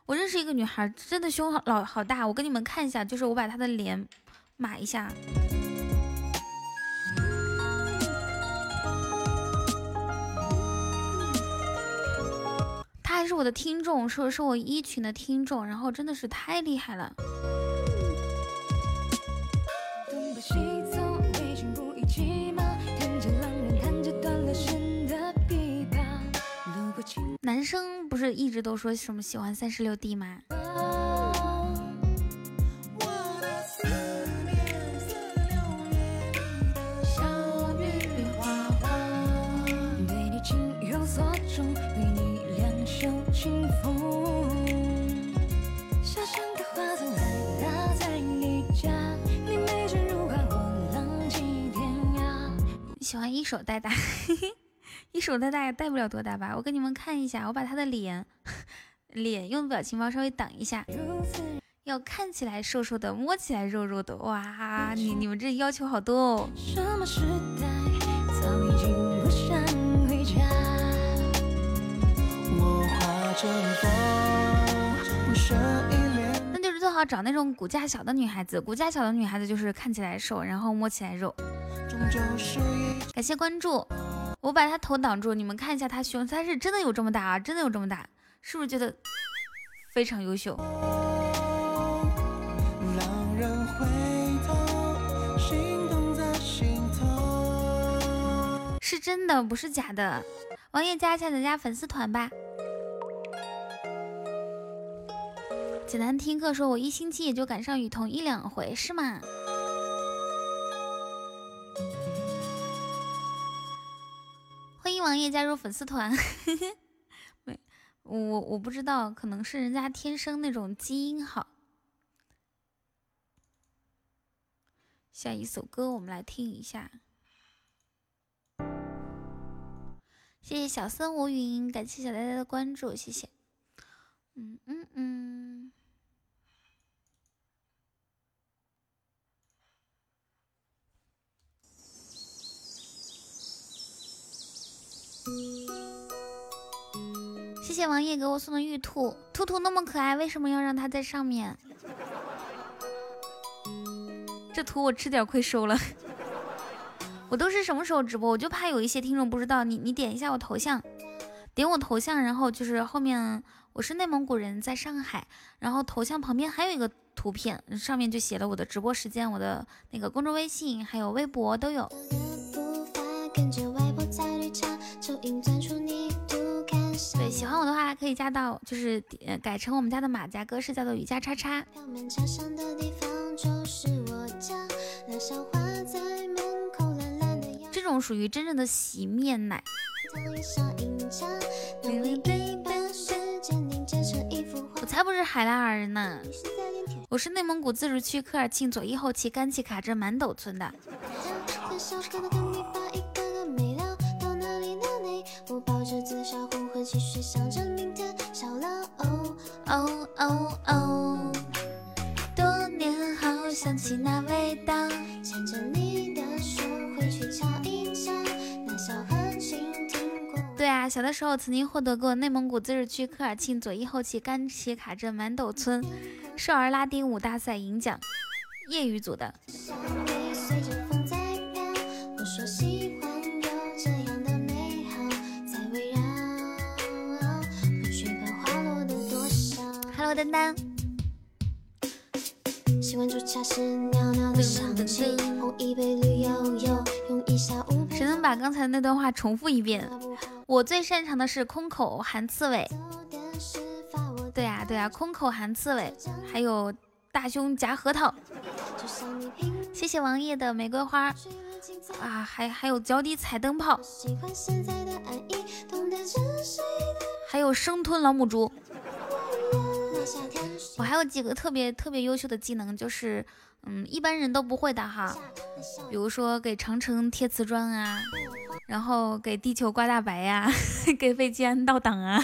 我认识一个女孩，真的胸好老好大。我给你们看一下，就是我把她的脸码一下。还是我的听众，是是我一群的听众，然后真的是太厉害了。男生不是一直都说什么喜欢三十六 D 吗？喜欢一手带大，*laughs* 一手带大也带不了多大吧？我给你们看一下，我把他的脸 *laughs* 脸用表情包稍微挡一下，要看起来瘦瘦的，摸起来肉肉的，哇！你你们这要求好多哦。那就是最好找那种骨架小的女孩子，骨架小的女孩子就是看起来瘦，然后摸起来肉。感谢关注，我把他头挡住，你们看一下他胸，他是真的有这么大啊，真的有这么大，是不是觉得非常优秀？是真的，不是假的。王爷加一下咱家粉丝团吧。简单听课说，我一星期也就赶上雨桐一两回，是吗？欢迎王爷加入粉丝团。*laughs* 没，我我不知道，可能是人家天生那种基因好。下一首歌我们来听一下。谢谢小森无云，感谢小呆呆的关注，谢谢。嗯嗯嗯。谢谢王爷给我送的玉兔，兔兔那么可爱，为什么要让它在上面？这图我吃点亏收了。我都是什么时候直播？我就怕有一些听众不知道。你你点一下我头像，点我头像，然后就是后面我是内蒙古人，在上海，然后头像旁边还有一个图片，上面就写了我的直播时间，我的那个公众微信还有微博都有。对，喜欢我的话可以加到，就是改成我们家的马甲格式，叫做雨家叉叉。这种属于真正的洗面奶。我才不是海拉尔人呢，我是内蒙古自治区科尔沁左翼后旗甘旗卡镇满斗村的。哦哦哦，多年后想起那味道，牵着你的手回去瞧一瞧，那小河倾听过。对啊，小的时候曾经获得过内蒙古自治区科尔沁左翼后旗甘旗卡镇满斗村少儿拉丁舞大赛银奖，业余组的。丹丹，谁能把刚才那段话重复一遍？我最擅长的是空口含刺猬。对呀对呀，空口含刺猬，还有大胸夹核桃。谢谢王爷的玫瑰花啊，还还有脚底踩灯泡，还有生吞老母猪。我还有几个特别特别优秀的技能，就是嗯，一般人都不会的哈。比如说给长城贴瓷砖啊，然后给地球刮大白呀，*laughs* 给飞机安倒档啊。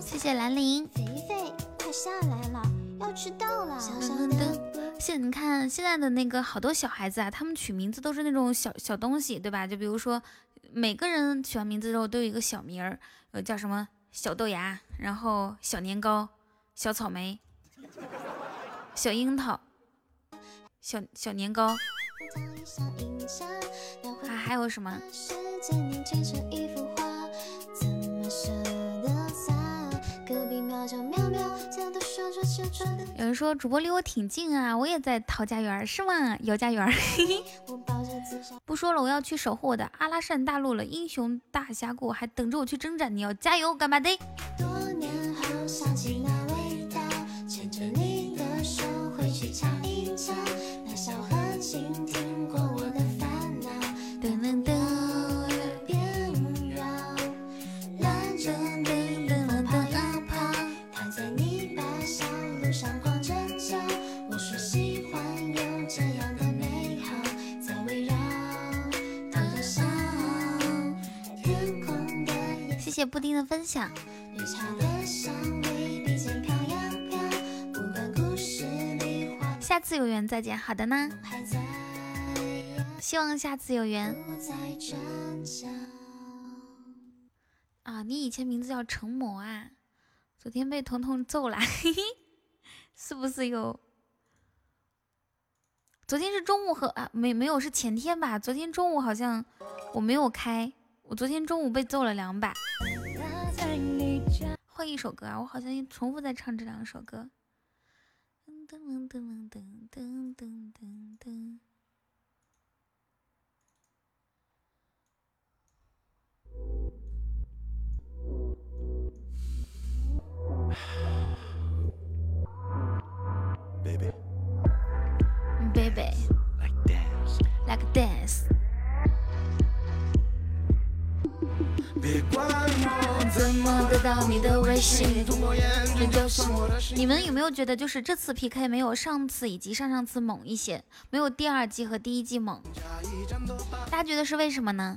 谢谢兰陵。肥肥，快下来了，要迟到了。现你看现在的那个好多小孩子啊，他们取名字都是那种小小东西，对吧？就比如说每个人取完名字之后都有一个小名儿，呃，叫什么小豆芽，然后小年糕、小草莓、小樱桃、小小年糕，啊还有什么？有人说主播离我挺近啊，我也在陶家园，是吗？姚家园。*laughs* 不说了，我要去守护我的阿拉善大陆了。英雄大峡谷还等着我去征战，你要加油，干嘛的？牵着你的手回去瞧一瞧，那小河。谢布丁的分享。下次有缘再见，好的呢。希望下次有缘。啊，你以前名字叫成魔啊？昨天被彤彤揍了，嘿嘿，是不是有？昨天是中午和啊，没没有是前天吧？昨天中午好像我没有开，我昨天中午被揍了两把。换一首歌啊，我好像重复在唱这两首歌。噔噔噔噔噔噔噔噔。Baby. Baby. Like dance. Like dance. 别管我怎么得到你的微信，你们有没有觉得，就是这次 PK 没有上次以及上上次猛一些，没有第二季和第一季猛？大家觉得是为什么呢？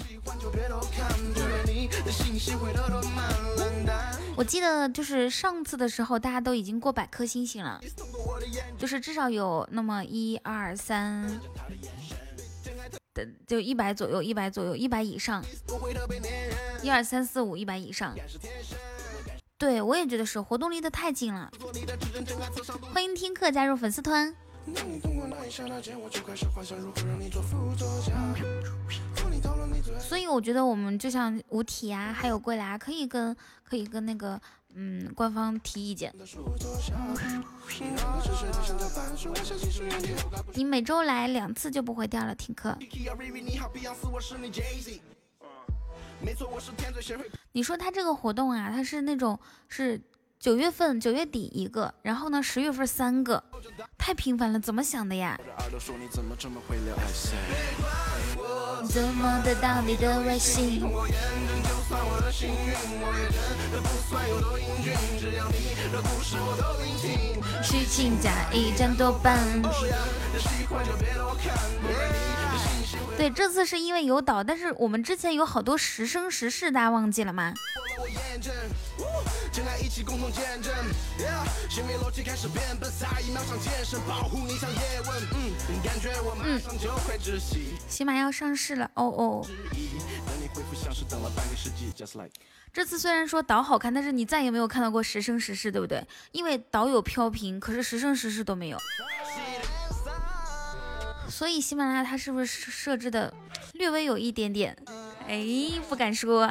我记得就是上次的时候，大家都已经过百颗星星了，就是至少有那么一二三。就一百左右，一百左右，一百以上，一二三四五，一百以上。对我也觉得是，活动离得太近了。欢迎听课加入粉丝团。所以我觉得我们就像无体啊，还有归来，可以跟可以跟那个。嗯，官方提意见。你每周来两次就不会掉了，听课。你说他这个活动啊，他是那种是九月份九月底一个，然后呢十月份三个，太频繁了，怎么想的呀？怎么得到你的微信？虚情假意占多半。对，这次是因为有岛，但是我们之前有好多时生时世，大家忘记了吗？嗯，起码要上市了，哦哦。这次虽然说岛好看，但是你再也没有看到过时生时世，对不对？因为岛有飘屏，可是时生时世都没有。所以喜马拉雅它是不是设置的略微有一点点？哎，不敢说。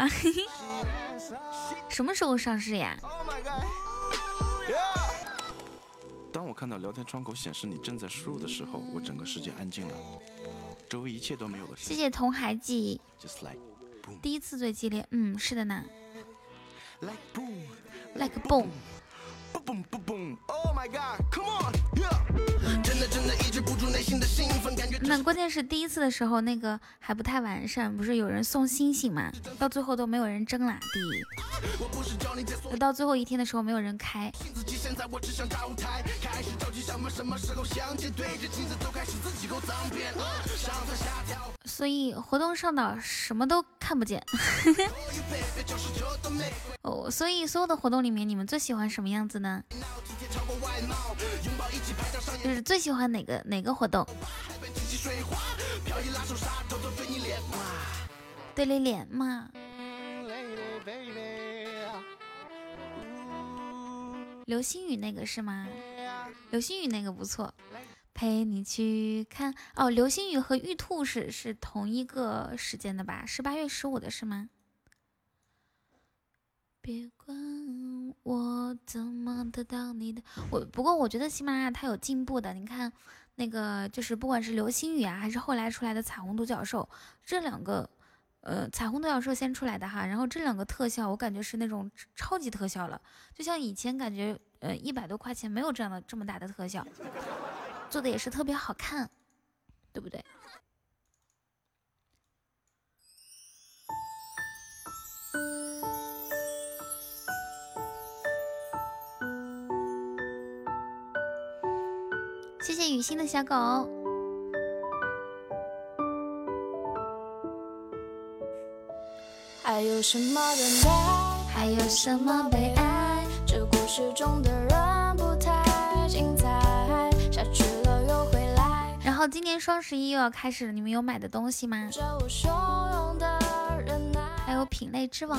*laughs* 什么时候上市呀？当我看到聊天窗口显示你正在输入的时候，我整个世界安静了，周围一切都没有了。谢谢童孩记。第一次最激烈，嗯，是的呢。Like boom。那关键是第一次的时候，那个还不太完善，不是有人送星星嘛？到最后都没有人争啦，第一。到最后一天的时候，没有人开。所以活动上岛什么都看不见。*laughs* 哦，所以所有的活动里面，你们最喜欢什么样子呢？就是最喜欢哪个哪个活动？对你脸嘛？流星雨那个是吗？流星雨那个不错，陪你去看哦。流星雨和玉兔是是同一个时间的吧？是八月十五的是吗？别管我怎么得到你的我，不过我觉得喜马拉雅它有进步的。你看，那个就是不管是流星雨啊，还是后来出来的彩虹独角兽，这两个，呃，彩虹独角兽先出来的哈，然后这两个特效我感觉是那种超级特效了，就像以前感觉，呃，一百多块钱没有这样的这么大的特效，做的也是特别好看，对不对？谢谢雨欣的小狗。还有什么等待？还有什么悲哀？这故事中的人不太精彩，下去了又回来。然后今年双十一又要开始了，你们有买的东西吗？还有品类之王。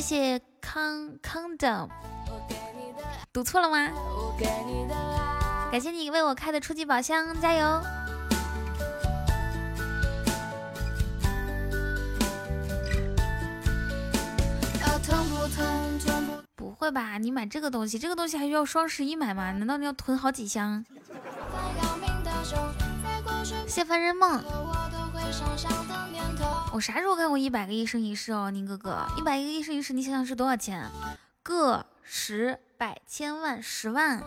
谢谢康康的，读错了吗？感谢你为我开的初级宝箱，加油！不会吧？你买这个东西，这个东西还需要双十一买吗？难道你要囤好几箱？谢凡人梦。我啥时候看过一百个一生一世哦，宁哥哥，一百个一生一世，你想想是多少钱？个十百千万十万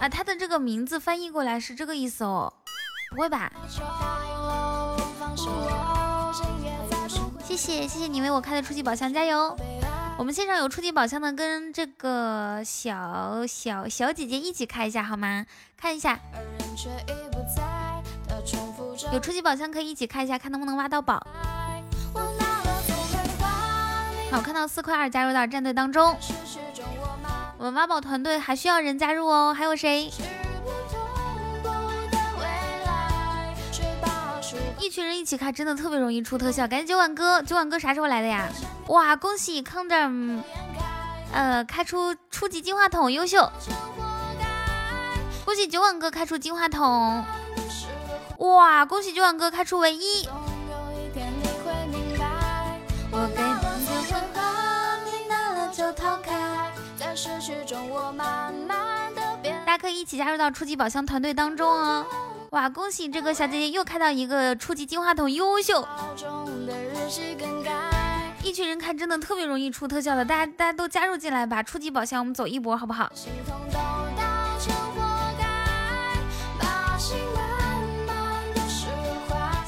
啊！他的这个名字翻译过来是这个意思哦，不会吧？谢谢谢谢你为我开的初级宝箱，加油！我们线上有初级宝箱的，跟这个小小小姐姐一起开一下好吗？看一下。有初级宝箱可以一起开一下，看能不能挖到宝。好，看到四块二加入到战队当中。我们挖宝团队还需要人加入哦，还有谁？一群人一起开真的特别容易出特效，感谢九碗哥，九碗哥啥时候来的呀？哇，恭喜康德，呃，开出初级金话筒，优秀！恭喜九碗哥开出金话筒。哇！恭喜九万哥开出唯一。大家可以一起加入到初级宝箱团队当中哦。哇！恭喜这个小姐姐又开到一个初级金话筒，优秀。一群人开真的特别容易出特效的，大家大家都加入进来吧！初级宝箱我们走一波好不好？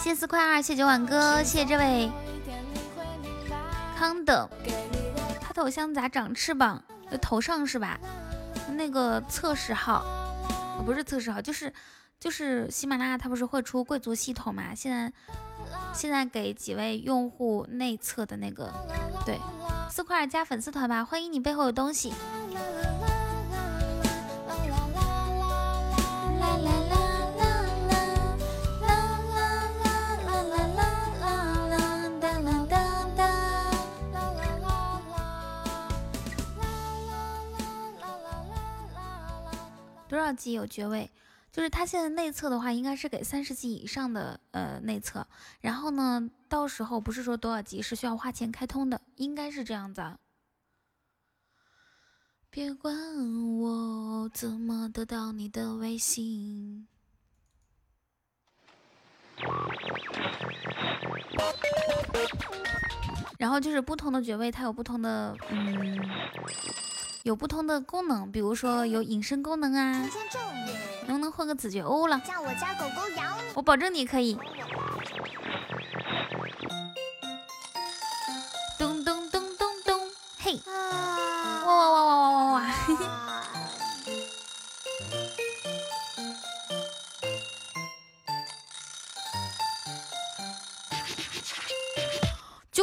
谢四块二，谢九碗哥，谢谢这位康的。他头像咋长翅膀？头上是吧？那个测试号，不是测试号，就是就是喜马拉雅，它不是会出贵族系统嘛？现在现在给几位用户内测的那个，对，四块二加粉丝团吧，欢迎你背后有东西。多少级有爵位？就是他现在内测的话，应该是给三十级以上的呃内测。然后呢，到时候不是说多少级是需要花钱开通的，应该是这样子。别管我怎么得到你的微信。然后就是不同的爵位，它有不同的嗯。有不同的功能，比如说有隐身功能啊，能不能混个子爵欧了？叫我家狗狗咬你，我保证你可以。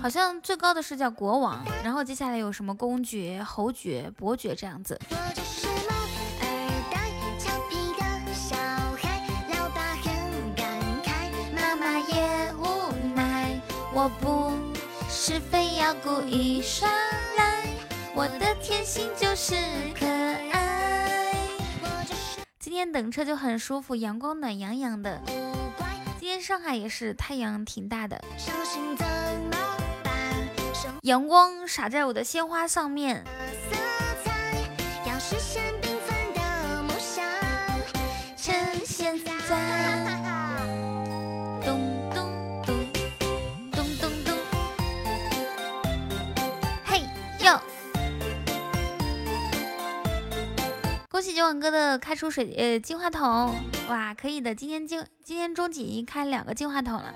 好像最高的是叫国王，然后接下来有什么公爵、侯爵、伯爵这样子。我不是非要故意耍赖，我的天性就是可爱。今天等车就很舒服，阳光暖洋洋的。上海也是太阳挺大的，阳光洒在我的鲜花上面。恭喜九碗哥的开出水呃金话筒，哇，可以的，今天金今天终极开两个金话筒了，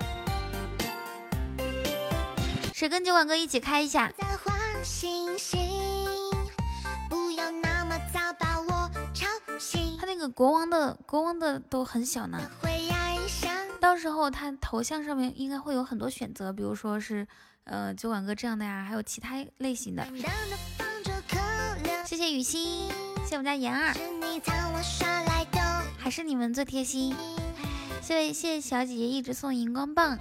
谁跟九碗哥一起开一下？他那个国王的国王的都很小呢，到时候他头像上面应该会有很多选择，比如说是呃酒碗哥这样的呀，还有其他类型的。谢谢雨欣。谢我们家妍儿，还是你们最贴心。谢谢谢谢小姐姐一直送荧光棒。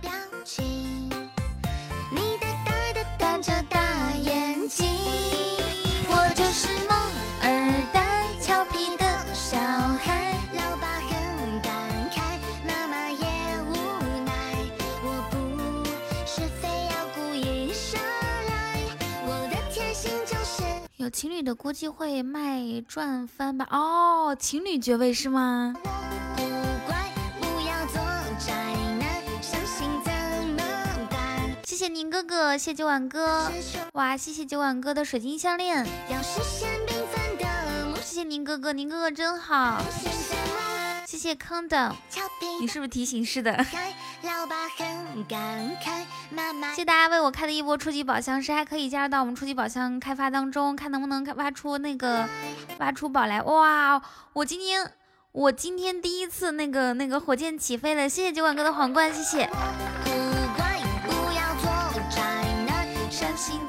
情侣的估计会卖赚翻吧？哦，情侣爵位是吗？谢谢宁哥哥，谢谢九碗哥，哇，谢谢九碗哥的水晶项链，谢谢宁哥哥，宁哥哥真好。谢谢康的，你是不是提醒是的？谢谢大家为我开的一波初级宝箱，谁还可以加入到我们初级宝箱开发当中，看能不能挖出那个挖出宝来？哇，我今天我今天第一次那个那个火箭起飞了，谢谢酒馆哥的皇冠，谢谢。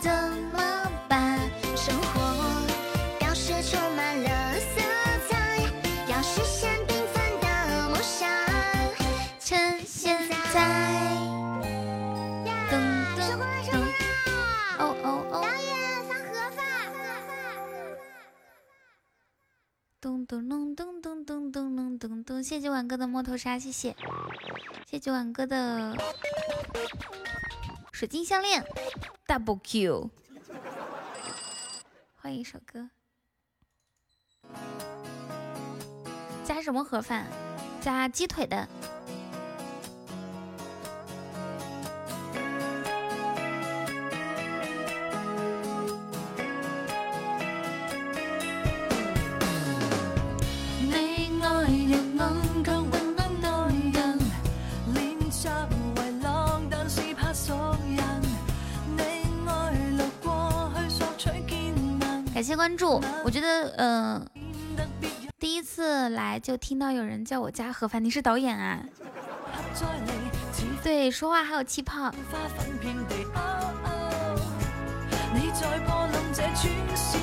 咚咚咚咚咚咚咚咚咚咚！谢谢九晚哥的摸头杀，谢谢，谢谢九晚哥的水晶项链，double Q，欢迎一首歌，加什么盒饭？加鸡腿的。感谢关注，我觉得，嗯，第一次来就听到有人叫我加盒饭，你是导演啊？对，说话还有气泡。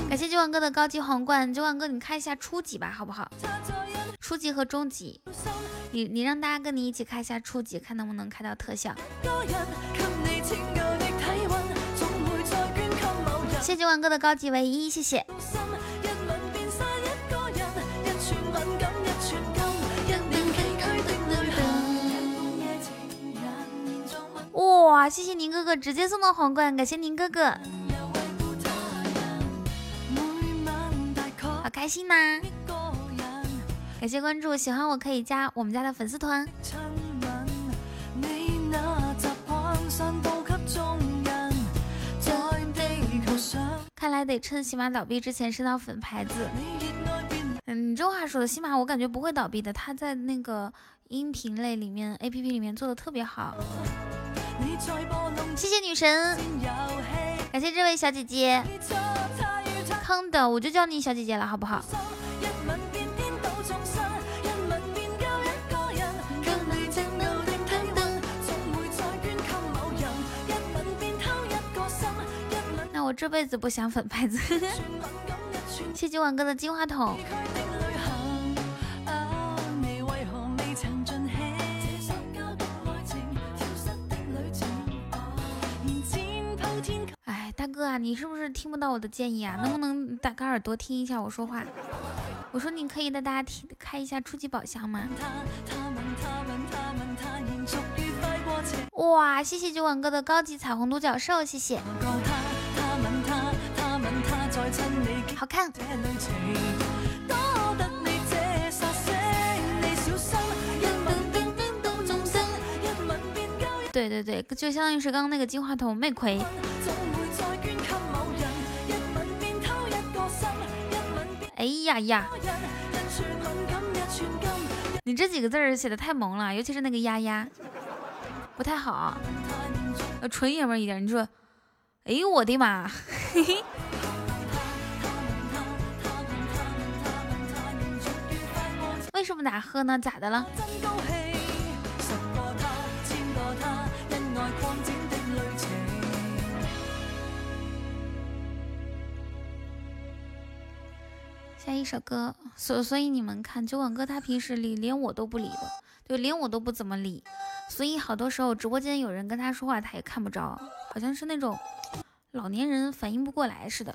感谢九万哥的高级皇冠，九万哥你开一下初级吧，好不好？初级和中级，你你让大家跟你一起开一下初级，看能不能开到特效。谢谢万哥的高级唯一，谢谢。哇，谢谢宁哥哥直接送的皇冠，感谢宁哥哥，好开心呐！感谢关注，喜欢我可以加我们家的粉丝团。看来得趁喜马倒闭之前升到粉牌子。嗯，你这话说的，喜马我感觉不会倒闭的，它在那个音频类里面，A P P 里面做的特别好。谢谢女神，感谢这位小姐姐，康的，我就叫你小姐姐了，好不好？我这辈子不想粉牌子。*laughs* 谢谢晚哥的金话筒。哎，大哥啊，你是不是听不到我的建议啊？能不能打开耳朵听一下我说话？我说你可以带大家听开一下初级宝箱吗？哇，谢谢九晚哥的高级彩虹独角兽，谢谢。好看。对对对，就相当于是刚刚那个金话筒没亏。哎呀呀！你这几个字儿写的太萌了，尤其是那个丫丫，不太好。要纯爷们一点，你说，哎呦我的妈！嘿嘿。为什么打喝呢？咋的了？下一首歌，所所以你们看，酒馆哥他平时理连我都不理的，对，连我都不怎么理，所以好多时候直播间有人跟他说话，他也看不着，好像是那种老年人反应不过来似的。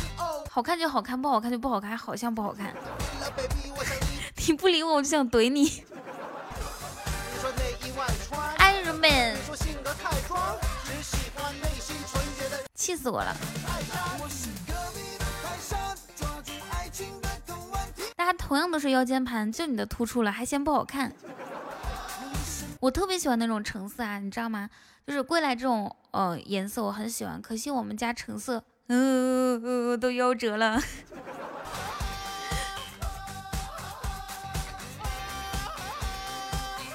好看就好看，不好看就不好看，好像不好看。你不理我，我就想怼你。Iron Man，气死我了！大家同样都是腰间盘，就你的突出了，还嫌不好看。我特别喜欢那种橙色啊，你知道吗？就是归来这种呃颜色，我很喜欢。可惜我们家橙色。嗯，都夭折了。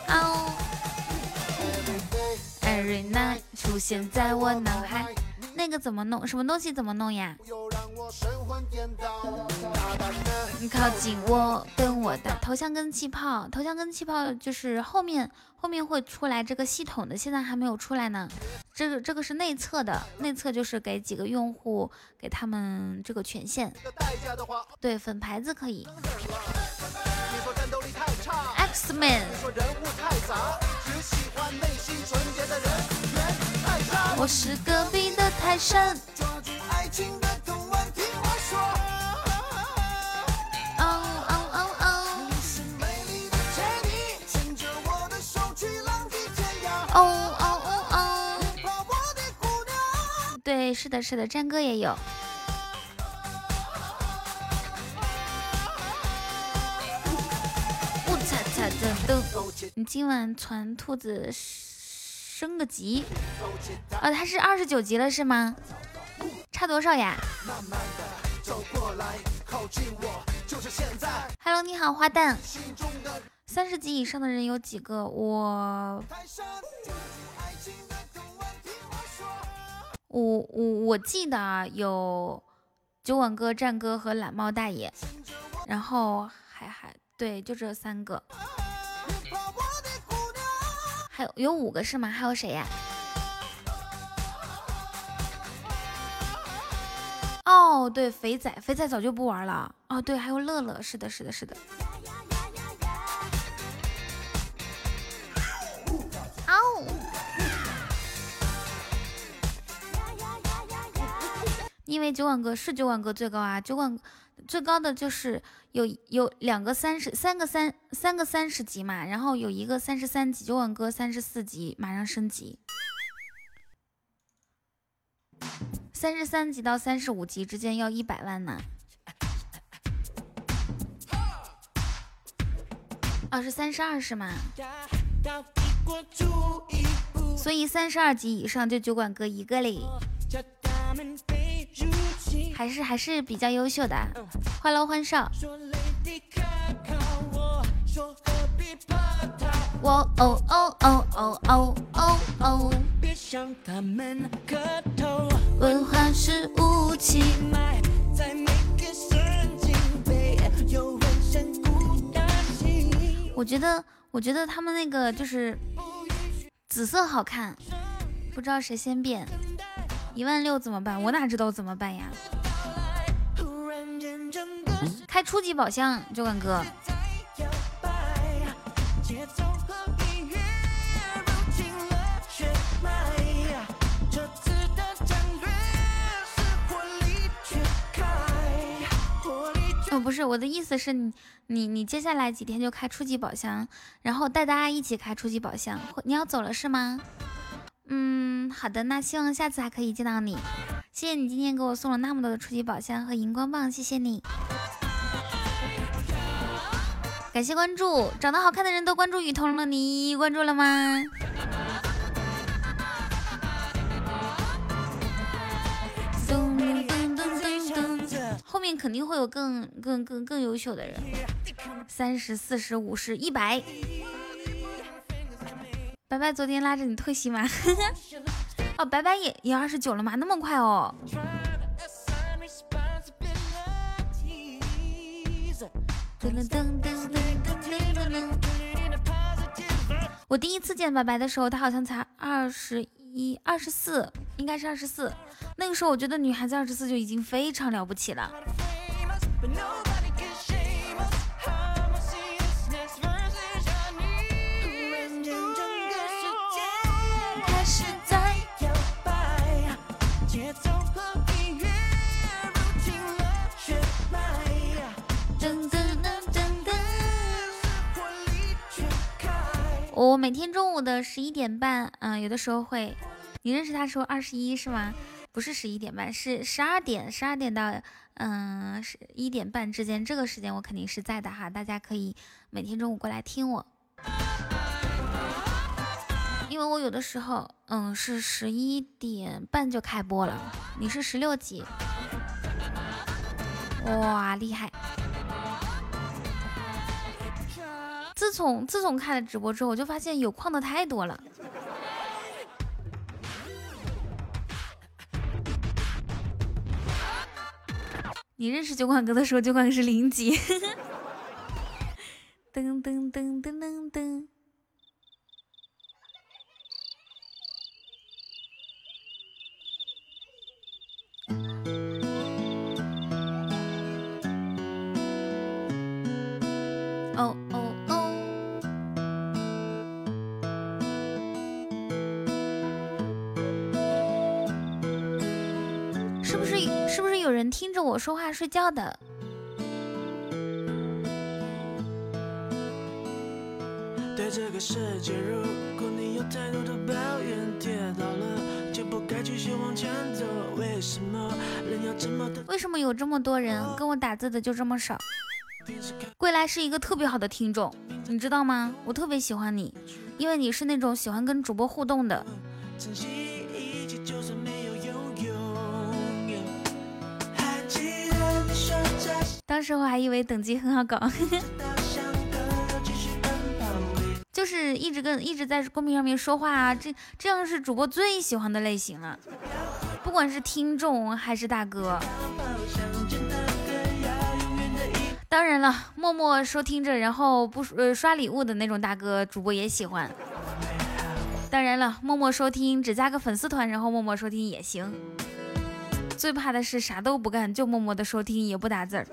哦，Every night 出现在我脑海，那个怎么弄？什么东西怎么弄呀？你靠近我，跟我打头像跟气泡，头像跟气泡就是后面后面会出来这个系统的，现在还没有出来呢。这个这个是内测的，内测就是给几个用户给他们这个权限。对，粉牌子可以。X Man。我是隔壁的泰山。对，是的，是的，战哥也有。我擦擦的都，你今晚传兔子升个级？呃，他是二十九级了是吗？差多少呀？Hello，你好，花旦。三十级以上的人有几个？我。我我我记得啊，有酒碗哥、战哥和懒猫大爷，然后还还对，就这三个，还有有五个是吗？还有谁呀？哦，对，肥仔，肥仔早就不玩了。哦，对，还有乐乐，是的，是的，是的。因为九万哥是九万哥最高啊，九万最高的就是有有两个三十三个三三个三十级嘛，然后有一个三十三级，九万哥三十四级马上升级，三十三级到三十五级之间要一百万呢。哦，是三十二是吗？所以三十二级以上就酒馆哥一个嘞，还是还是比较优秀的。欢乐欢少。我哦哦哦哦哦哦哦。文化是武器。我觉得，我觉得他们那个就是紫色好看，不知道谁先变。一万六怎么办？我哪知道怎么办呀？开初级宝箱，酒馆哥。哦不是我的意思是你你你接下来几天就开初级宝箱，然后带大家一起开初级宝箱。你要走了是吗？嗯，好的，那希望下次还可以见到你。谢谢你今天给我送了那么多的初级宝箱和荧光棒，谢谢你。感谢关注，长得好看的人都关注雨桐了，你关注了吗？后面肯定会有更更更更优秀的人，三十四十五十一百。白白昨天拉着你退席吗？*laughs* 哦，白白也也二十九了吗？那么快哦！我第一次见白白的时候，他好像才二十一、二十四，应该是二十四。那个时候，我觉得女孩子二十四就已经非常了不起了。我每天中午的十一点半，嗯，有的时候会。你认识他时候二十一是吗？不是十一点半，是十二点，十二点到嗯十一点半之间，这个时间我肯定是在的哈，大家可以每天中午过来听我，因为我有的时候嗯是十一点半就开播了。你是十六级，哇厉害！自从自从开了直播之后，我就发现有矿的太多了。你认识酒馆哥的时候，酒馆哥是零级。*laughs* 噔噔噔噔噔噔。有人听着我说话睡觉的。为什么有这么多人跟我打字的就这么少？归来是一个特别好的听众，你知道吗？我特别喜欢你，因为你是那种喜欢跟主播互动的。当时我还以为等级很好搞，*laughs* 就是一直跟一直在公屏上面说话啊，这这样是主播最喜欢的类型了，不管是听众还是大哥。当然了，默默收听着，然后不呃刷礼物的那种大哥，主播也喜欢。当然了，默默收听只加个粉丝团，然后默默收听也行。最怕的是啥都不干，就默默的收听，也不打字儿。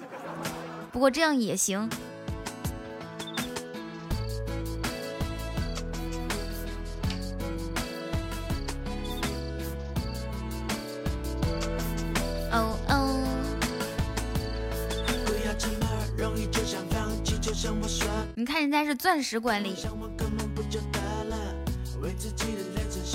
不过这样也行。哦哦。你看人家是钻石管理。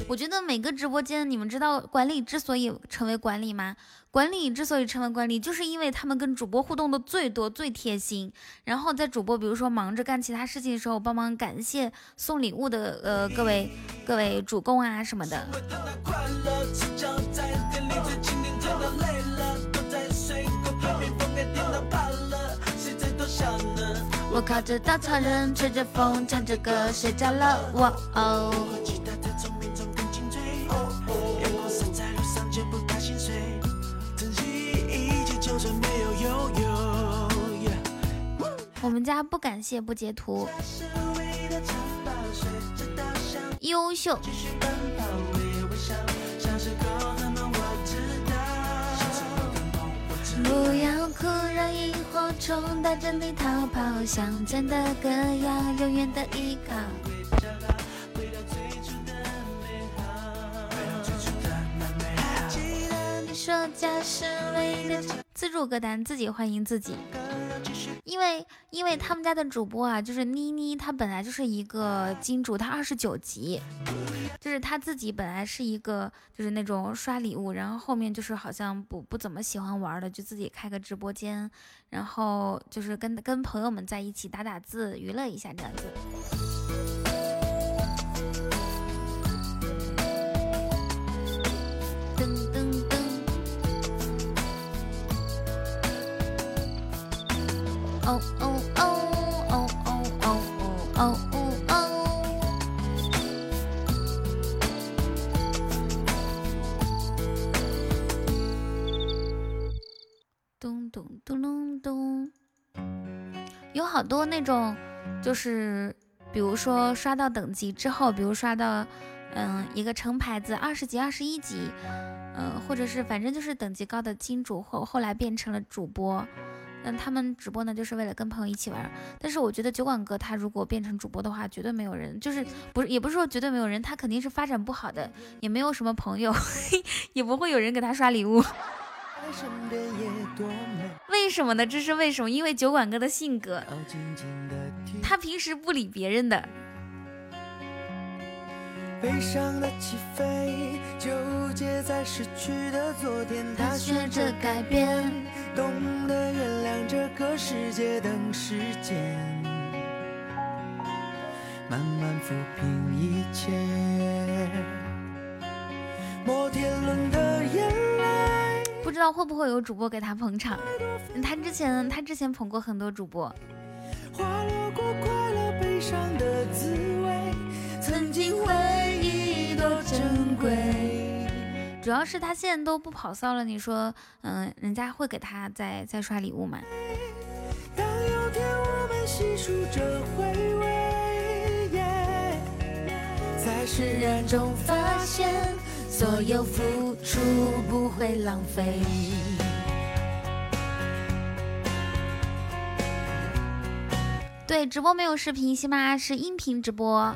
我觉得每个直播间，你们知道管理之所以成为管理吗？管理之所以成为管理，就是因为他们跟主播互动的最多、最贴心。然后在主播比如说忙着干其他事情的时候，帮忙感谢送礼物的呃各位各位主公啊什么的。我靠着稻草人，吹着风，唱着歌，睡着了。哇哦！我们家不感谢不截图，优秀。不要哭，让萤火虫带着你逃跑，乡间的歌谣，永远的依靠。说家是唯一的自助歌单，自己欢迎自己。因为因为他们家的主播啊，就是妮妮，她本来就是一个金主，她二十九级，就是她自己本来是一个就是那种刷礼物，然后后面就是好像不不怎么喜欢玩的，就自己开个直播间，然后就是跟跟朋友们在一起打打字，娱乐一下这样子。哦哦哦哦哦哦哦哦哦！咚咚咚咚咚，有好多那种，就是比如说刷到等级之后，比如刷到嗯一个成牌子二十级、二十一级，嗯，或者是反正就是等级高的金主后后来变成了主播。那他们直播呢，就是为了跟朋友一起玩。但是我觉得酒馆哥他如果变成主播的话，绝对没有人，就是不是也不是说绝对没有人，他肯定是发展不好的，也没有什么朋友，*laughs* 也不会有人给他刷礼物。为什么呢？这是为什么？因为酒馆哥的性格，他平时不理别人的。悲伤的起飞，纠结在失去的昨天，他学着改变，懂得原谅这个世界等时间，慢慢抚平一切。摩天轮的眼泪，不知道会不会有主播给他捧场？他之前他之前捧过很多主播。花落过快乐悲伤的滋味，曾经回忆多珍贵。主要是他现在都不跑骚了，你说，嗯，人家会给他再再刷礼物吗？当有天我们细数着回味，在释然中发现，所有付出不会浪费。对，直播没有视频，喜马拉雅是音频直播。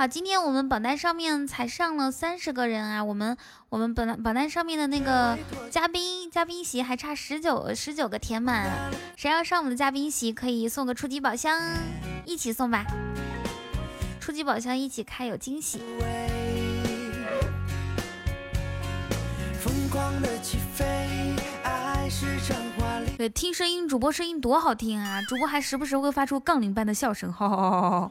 好，今天我们榜单上面才上了三十个人啊，我们我们榜榜单上面的那个嘉宾嘉宾席还差十九十九个填满，谁要上我们的嘉宾席可以送个初级宝箱，一起送吧，初级宝箱一起开有惊喜。对，听声音，主播声音多好听啊！主播还时不时会发出杠铃般的笑声，哈哈哈哈哈。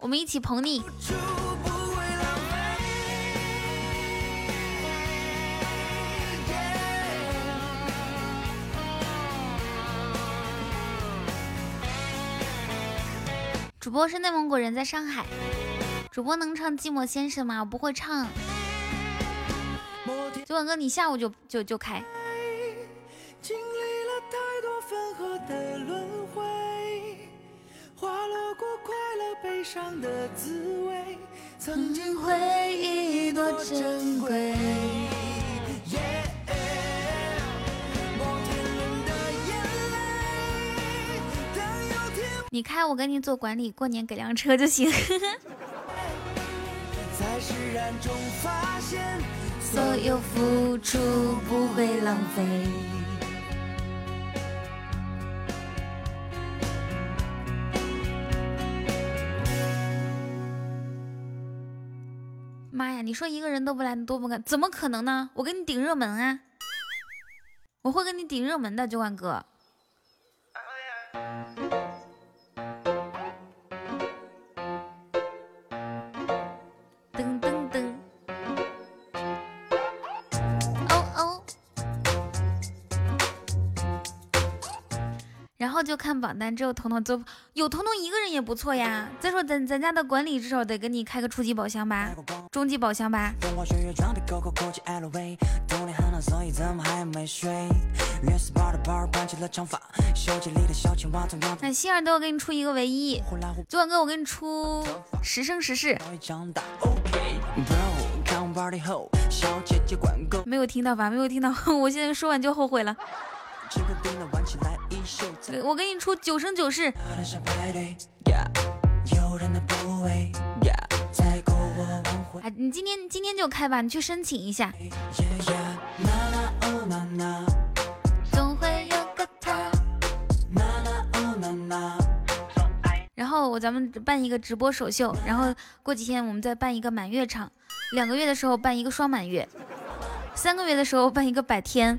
我们一起捧你。主播是内蒙古人，在上海。主播能唱《寂寞先生》吗？我不会唱。九管哥，你下午就就就开经历了太多分合的。曾经回忆多珍贵。你开，我给你做管理，过年给辆车就行。所有付出不会浪费。你说一个人都不来，你多不敢，怎么可能呢？我给你顶热门啊！我会给你顶热门的，九万哥。就看榜单，只有彤彤走，有彤彤一个人也不错呀。再说咱咱家的管理至少得给你开个初级宝箱吧，中级宝箱吧。那希尔德，我给你出一个唯一。九万哥，我给你出十生十世。没有听到吧？没有听到，*laughs* 我现在说完就后悔了。我给你出九生九世。*laughs* 哎，你今天今天就开吧，你去申请一下。总会有个他。然后我咱们办一个直播首秀，然后过几天我们再办一个满月场，两个月的时候办一个双满月，三个月的时候办一个百天。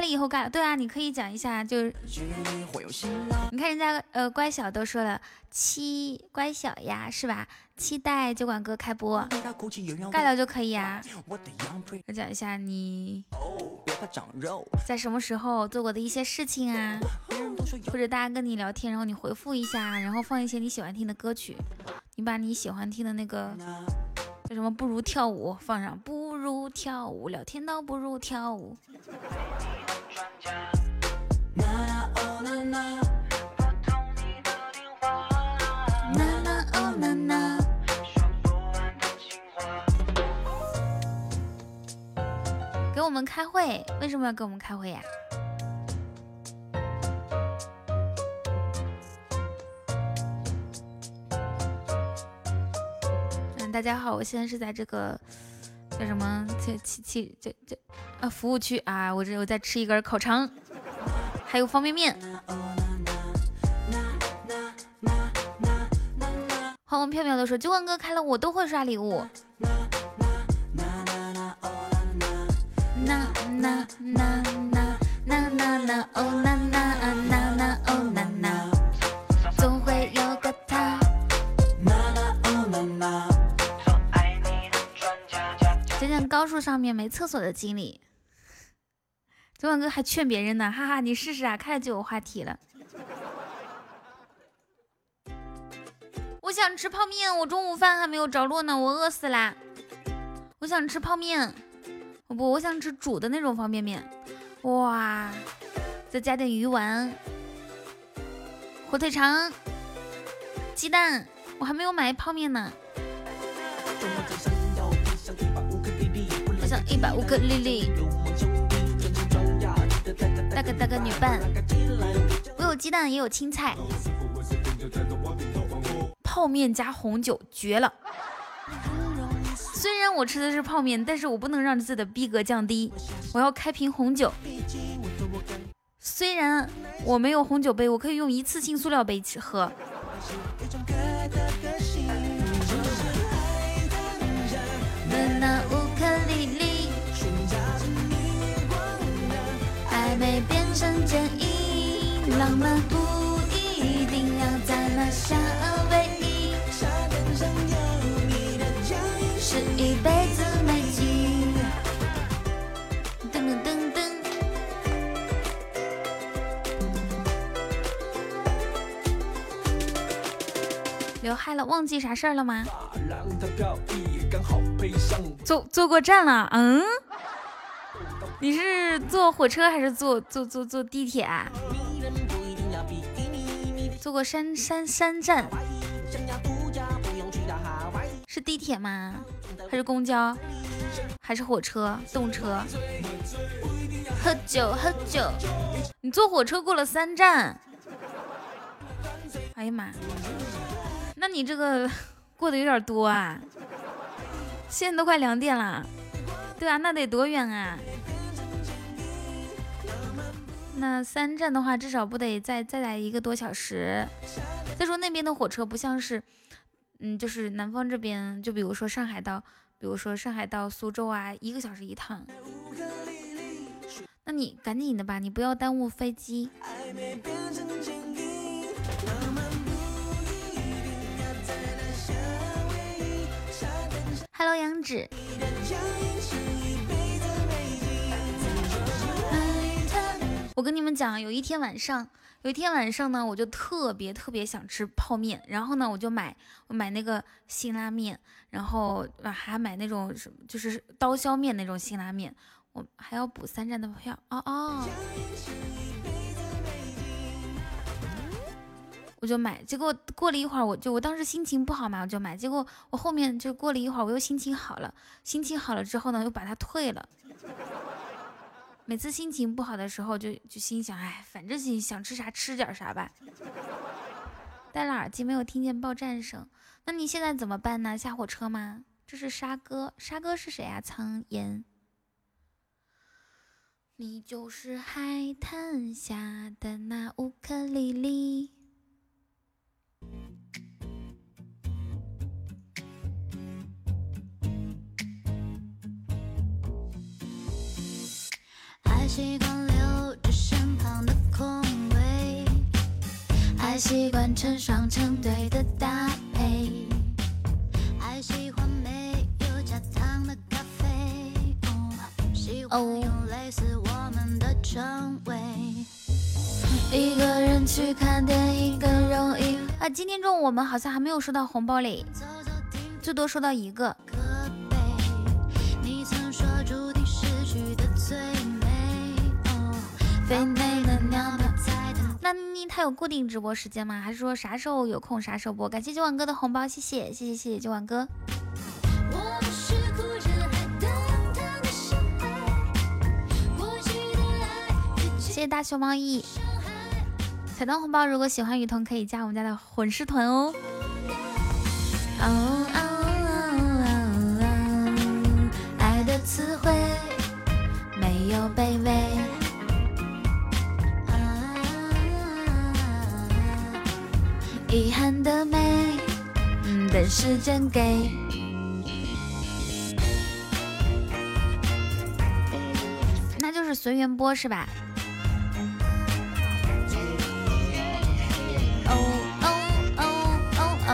以后盖了，对啊，你可以讲一下，就是你看人家呃乖小都说了期乖小呀，是吧？期待酒馆哥开播，盖了就可以啊。我讲一下你在什么时候做过的一些事情啊，或者大家跟你聊天，然后你回复一下，然后放一些你喜欢听的歌曲，你把你喜欢听的那个为什么不如跳舞放上，不如跳舞，聊天倒不如跳舞。给我们开会，为什么要给我们开会呀？大家好，我现在是在这个叫什么？这、七七、这、这啊，服务区啊，我这我在吃一根烤肠，还有方便面。欢欢飘飘的说：“九万哥开了，我都会刷礼物。”那那那那那那那哦那那那那哦那高速上面没厕所的经历。昨晚哥还劝别人呢，哈哈，你试试啊，开了就有话题了。我想吃泡面，我中午饭还没有着落呢，我饿死啦！我想吃泡面，我不，我想吃煮的那种方便面。哇，再加点鱼丸、火腿肠、鸡蛋，我还没有买泡面呢。我想一把乌克丽丽，大哥大哥女伴，我有鸡蛋也有青菜。泡面加红酒绝了！虽然我吃的是泡面，但是我不能让自己的逼格降低，我要开瓶红酒。虽然我没有红酒杯，我可以用一次性塑料杯喝。生建议，浪漫不一定要在那夏威夷，是一辈子美景。噔噔噔噔，刘海了，忘记啥事儿了吗？坐坐过站了，嗯。你是坐火车还是坐坐坐坐地铁啊？坐过山山山站，是地铁吗？还是公交？还是火车动车？喝酒喝酒，你坐火车过了三站。哎呀妈，那你这个 *laughs* 过得有点多啊！现在都快两点了，对啊，那得多远啊？那三站的话，至少不得再再来一个多小时。再说那边的火车不像是，嗯，就是南方这边，就比如说上海到，比如说上海到苏州啊，一个小时一趟。那你赶紧的吧，你不要耽误飞机。Hello，杨芷。我跟你们讲，有一天晚上，有一天晚上呢，我就特别特别想吃泡面，然后呢，我就买我买那个辛拉面，然后还买那种什么，就是刀削面那种辛拉面，我还要补三站的票哦哦，我就买，结果过了一会儿，我就我当时心情不好嘛，我就买，结果我后面就过了一会儿，我又心情好了，心情好了之后呢，又把它退了。每次心情不好的时候，就就心想，哎，反正心想吃啥吃点啥吧。戴了耳机没有听见报站声，那你现在怎么办呢？下火车吗？这是沙哥，沙哥是谁啊？苍岩，你就是海滩下的那乌克丽丽。习惯留着身旁的空位，还习惯成双成对的搭配，还喜欢没有加糖的咖啡，喜欢用类似我们的称谓。一个人去看电影更容易啊！今天中午我们好像还没有收到红包嘞，最多收到一个。那你他有固定直播时间吗？还是说啥时候有空啥时候播？感谢九晚哥的红包，谢谢谢谢谢谢九晚哥。谢谢大熊猫一彩蛋红包，如果喜欢雨桐可以加我们家的混世团哦。爱的词汇没有卑微。遗憾的美，等时间给。那就是随缘播是吧？哦哦哦哦哦。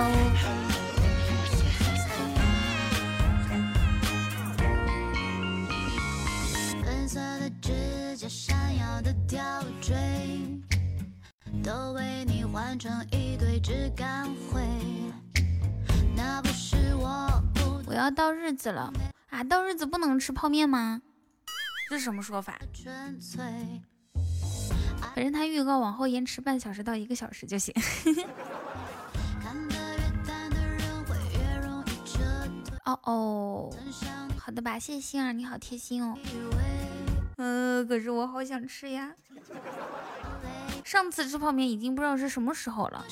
粉色的指甲，闪耀的吊坠。都为你换成一堆质感灰。那不是我不我要到日子了啊！到日子不能吃泡面吗？这是什么说法？反正他预告往后延迟半小时到一个小时就行。*laughs* 哦哦，好的吧，谢谢星儿，你好贴心哦。嗯，可是我好想吃呀。上次吃泡面已经不知道是什么时候了。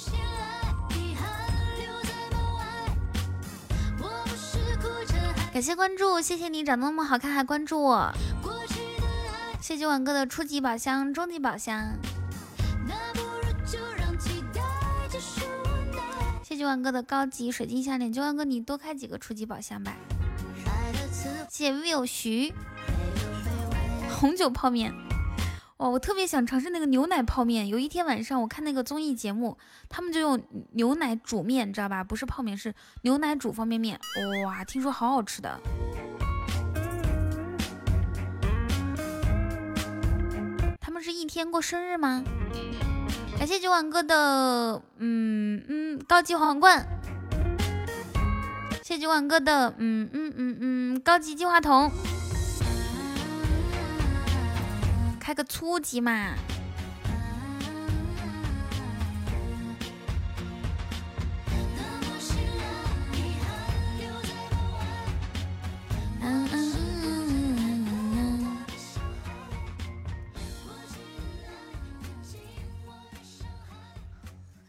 感谢关注，谢谢你长得那么好看还关注我。谢谢晚哥的初级宝箱、中级宝箱。谢谢晚哥的高级水晶项链，九万哥你多开几个初级宝箱吧。谢谢 Will 徐红酒泡面。哇，我特别想尝试那个牛奶泡面。有一天晚上，我看那个综艺节目，他们就用牛奶煮面，知道吧？不是泡面，是牛奶煮方便面。哇，听说好好吃的。他们是一天过生日吗？感谢九碗哥的嗯嗯高级皇冠。谢谢九碗哥的嗯嗯嗯嗯高级金话筒。开个初级嘛！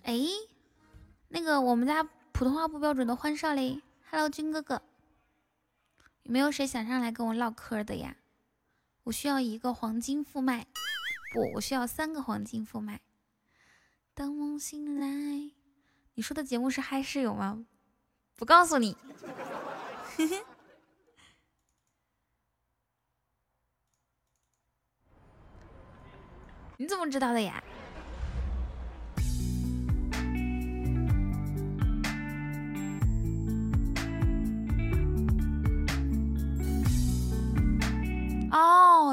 哎，那个我们家普通话不标准的欢少嘞，Hello，军哥哥，有没有谁想上来跟我唠嗑的呀？我需要一个黄金副麦，不，我需要三个黄金副麦。当梦醒来，你说的节目是嗨室友吗？不告诉你。*laughs* 你怎么知道的呀？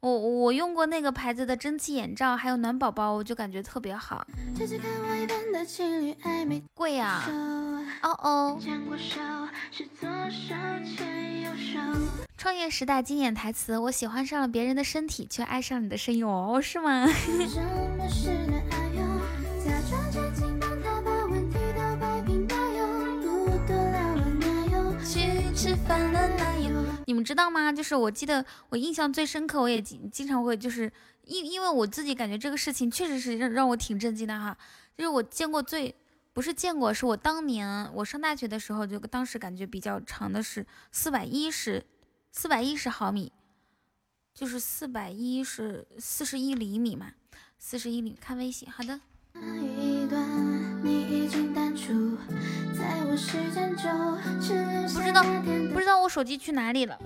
我我用过那个牌子的蒸汽眼罩，还有暖宝宝，我就感觉特别好。贵呀！哦哦。创业时代经典台词：我喜欢上了别人的身体，却爱上你的声音。哦，是吗？们知道吗？就是我记得我印象最深刻，我也经经常会就是因因为我自己感觉这个事情确实是让让我挺震惊的哈。就是我见过最不是见过，是我当年我上大学的时候，就当时感觉比较长的是四百一十四百一十毫米，就是四百一十四十一厘米嘛，四十一厘米。看微信，好的。不知道不知道我手机去哪里了，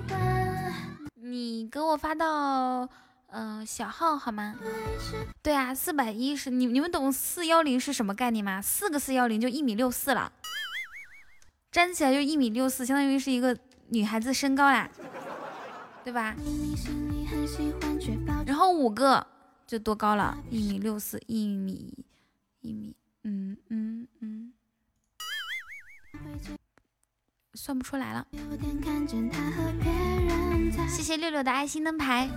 你给我发到嗯小号好吗？对啊，四百一十，你你们懂四幺零是什么概念吗？四个四幺零就一米六四了，站起来就一米六四，相当于是一个女孩子身高啦，对吧？然后五个就多高了？一米六四，一米一米，嗯嗯嗯。算不出来了。谢谢六六的爱心灯牌。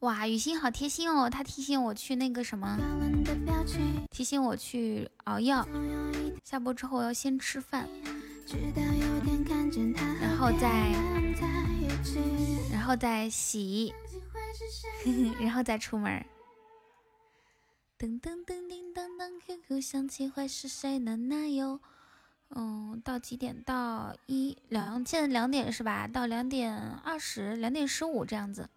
哇，雨欣好贴心哦，他提醒我去那个什么，提醒我去熬药。下播之后我要先吃饭，然后再，然后再洗，*laughs* 然后再出门。噔噔噔叮当当，QQ 响起，会是谁呢？那有，嗯，到几点？到一两，现在两点是吧？到两点二十，两点十五这样子。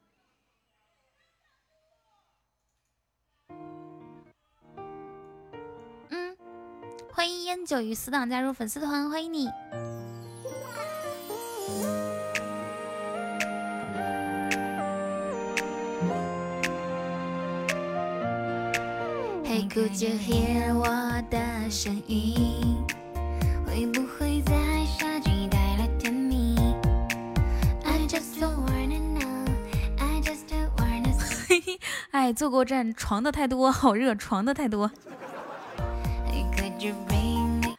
嗯，欢迎烟酒与死党加入粉丝团，欢迎你。Could you hear 我的声音？*laughs* 哎，坐过站，床的太多，好热，床的太多。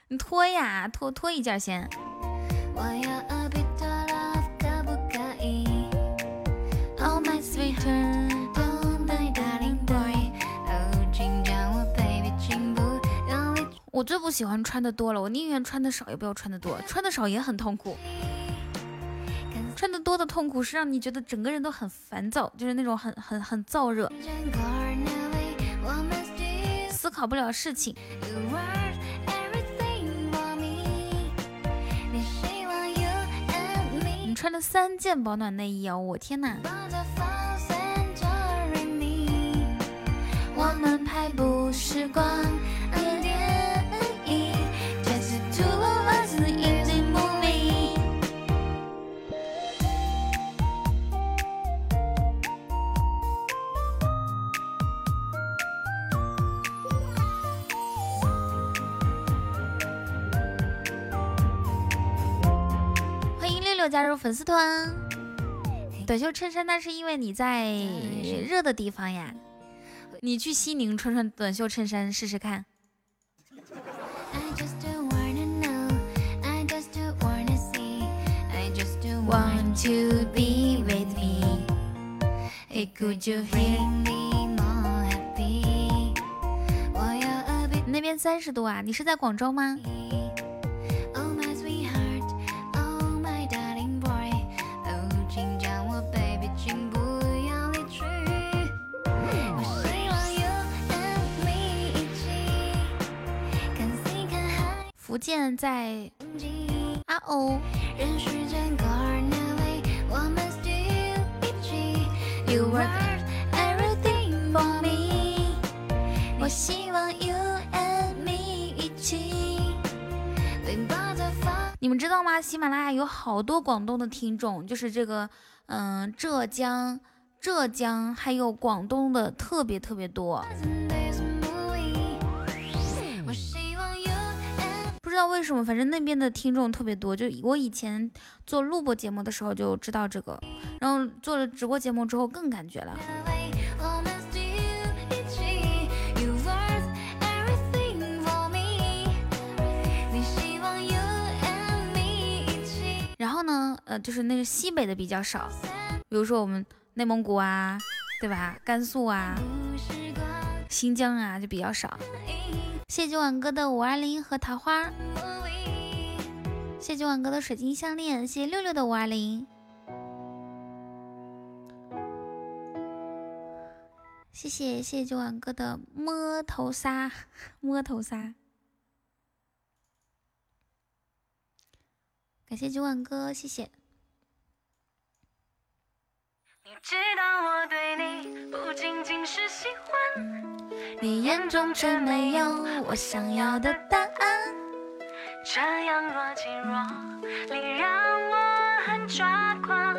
你脱呀，脱脱一件先。我要我最不喜欢穿的多了，我宁愿穿的少，也不要穿的多。穿的少也很痛苦，穿的多的痛苦是让你觉得整个人都很烦躁，就是那种很很很燥热，思考不了事情。你穿了三件保暖内衣哦，我天哪！我们拍不时光。加入粉丝团，短袖衬衫那是因为你在热的地方呀，你去西宁穿穿短袖衬衫试试看。那边三十度啊，你是在广州吗？福建在啊哦。我希望 you and me 一起。你们知道吗？喜马拉雅有好多广东的听众，就是这个，嗯，浙江、浙江还有广东的特别特别多。道为什么，反正那边的听众特别多。就我以前做录播节目的时候就知道这个，然后做了直播节目之后更感觉了。然后呢，呃，就是那个西北的比较少，比如说我们内蒙古啊，对吧？甘肃啊，新疆啊，就比较少。谢谢晚哥的五二零和桃花，谢谢晚哥的水晶项链，谢谢六六的五二零，谢谢谢谢九晚哥的摸头杀，摸头杀，感谢九晚哥，谢谢。你知道我对你不仅仅是喜欢。你眼中却没有我想要的答案，这样若即若离让我很抓狂。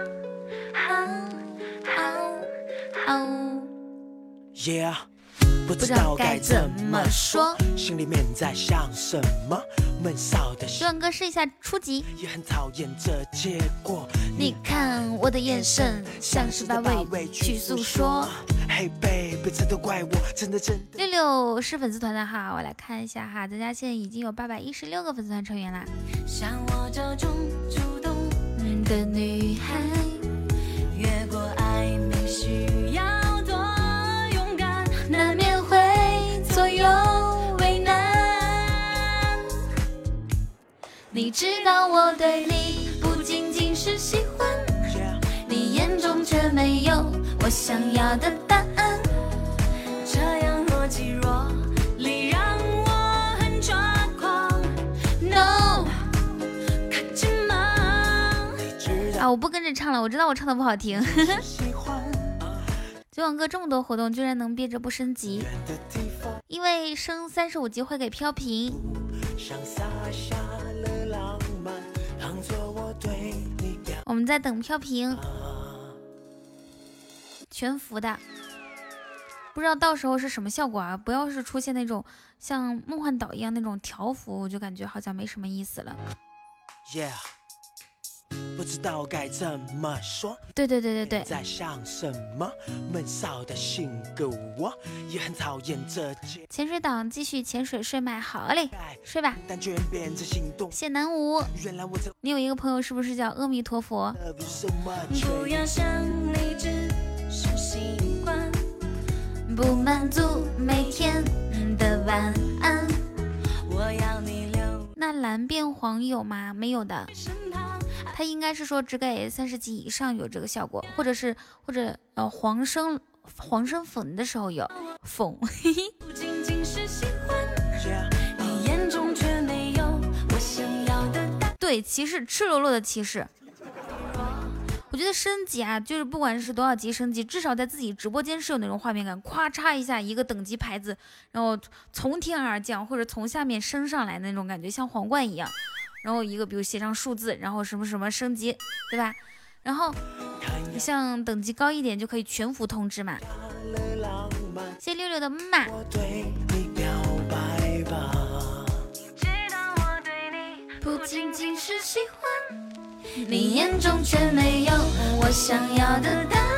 好好好 Yeah。不知道该怎么说，心里面在想什么？闷骚的。希望哥试一下初级。也很讨厌这结果。你看我的眼神，像是把委屈诉说。Hey baby，这都怪我，真的真的。六六是粉丝团的哈，我来看一下哈，咱家现在已经有八百一十六个粉丝团成员啦。像我这种主动的女孩，越过暧昧需你知道我对你不仅仅是喜欢，你眼中却没有我想要的答案。这样若即若离，让我很抓狂。No，吗？啊，我不跟着唱了，我知道我唱的不好听。喜欢。九网哥这么多活动，居然能憋着不升级，因为升三十五级会给飘屏。我们在等飘屏，全服的，不知道到时候是什么效果啊？不要是出现那种像梦幻岛一样那种条幅，我就感觉好像没什么意思了。不知道该怎么说。对对对对对。在想什么？闷骚的性格，我也很讨厌这潜水党继续潜水睡麦，好嘞，睡吧。谢南无。你有一个朋友是不是叫阿弥陀佛？不要想你只是习惯，不满足每天的晚安。我要你留。那蓝变黄有吗？没有的。他应该是说只给三十级以上有这个效果，或者是或者呃黄生黄生粉的时候有粉。对，骑士赤裸裸的骑士。我觉得升级啊，就是不管是多少级升级，至少在自己直播间是有那种画面感，咵嚓一下一个等级牌子，然后从天而降，或者从下面升上来那种感觉，像皇冠一样。然后一个，比如写上数字，然后什么什么升级，对吧？然后像等级高一点就可以全服通知嘛。谢六六的嘛。不仅仅是喜欢，你眼中却没有我想要的答案。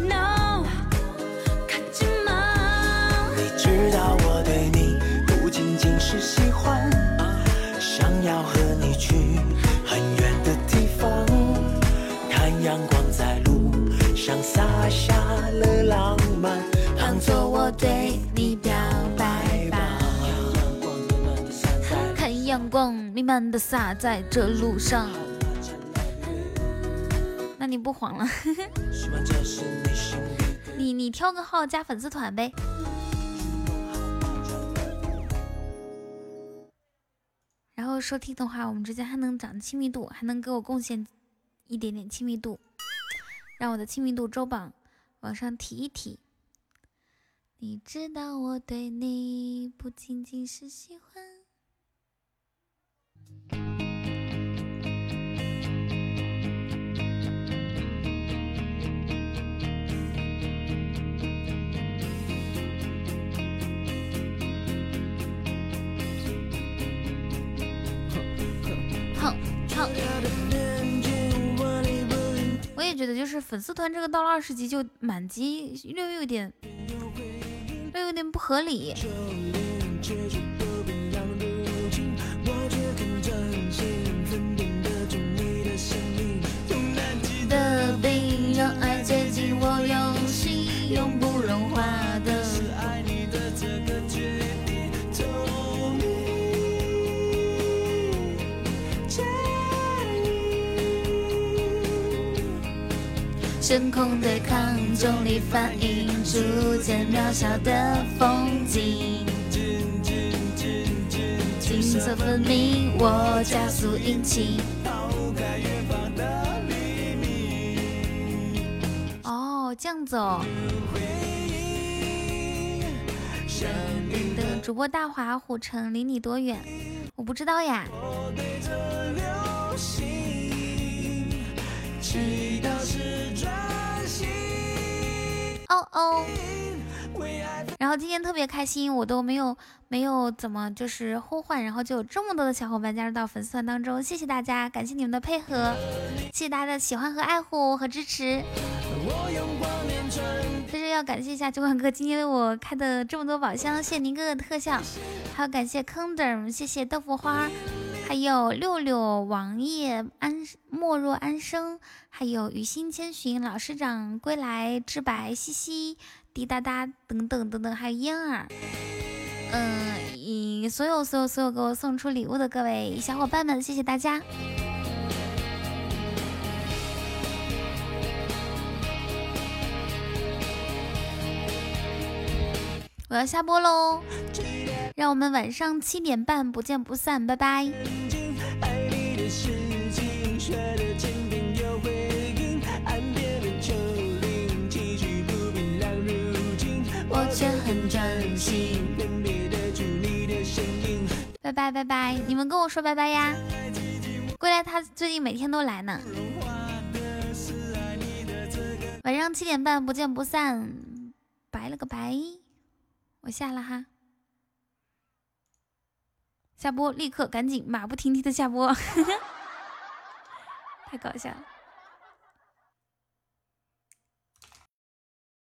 no，你知道我对你不仅仅是喜欢，想要和你去很远的地方，看阳光在路上洒下了浪漫，当作我对。光弥漫的洒在这路上。那你不慌了？*laughs* 你你挑个号加粉丝团呗。然后收听的话，我们之间还能涨亲密度，还能给我贡献一点点亲密度，让我的亲密度周榜往上提一提。你知道我对你不仅仅是喜欢。哼哼。我也觉得，就是粉丝团这个到了二十级就满级，略有点。都有点不合理。真空对抗，重力反应，逐渐渺小的风景。景色分明，我加速引擎。哦，这样子哦。主播大华虎城离你多远？我不知道呀。哦哦，然后今天特别开心，我都没有没有怎么就是呼唤，然后就有这么多的小伙伴加入到粉丝团当中，谢谢大家，感谢你们的配合，谢谢大家的喜欢和爱护和支持。这是要感谢一下九管哥今天为我开的这么多宝箱，谢谢您哥哥特效，还有感谢坑的，谢谢豆腐花。还有六六王爷安莫若安生，还有雨心千寻老师长归来知白西西滴答答等等等等，还有嫣儿，嗯，以所有所有所有给我送出礼物的各位小伙伴们，谢谢大家！我要下播喽。让我们晚上七点半不见不散，拜拜。我却很专心。拜拜拜拜，你们跟我说拜拜呀！归来他最近每天都来呢。晚上七点半不见不散，拜了个拜，我下了哈。下播，立刻赶紧马不停蹄的下播，*laughs* 太搞笑了。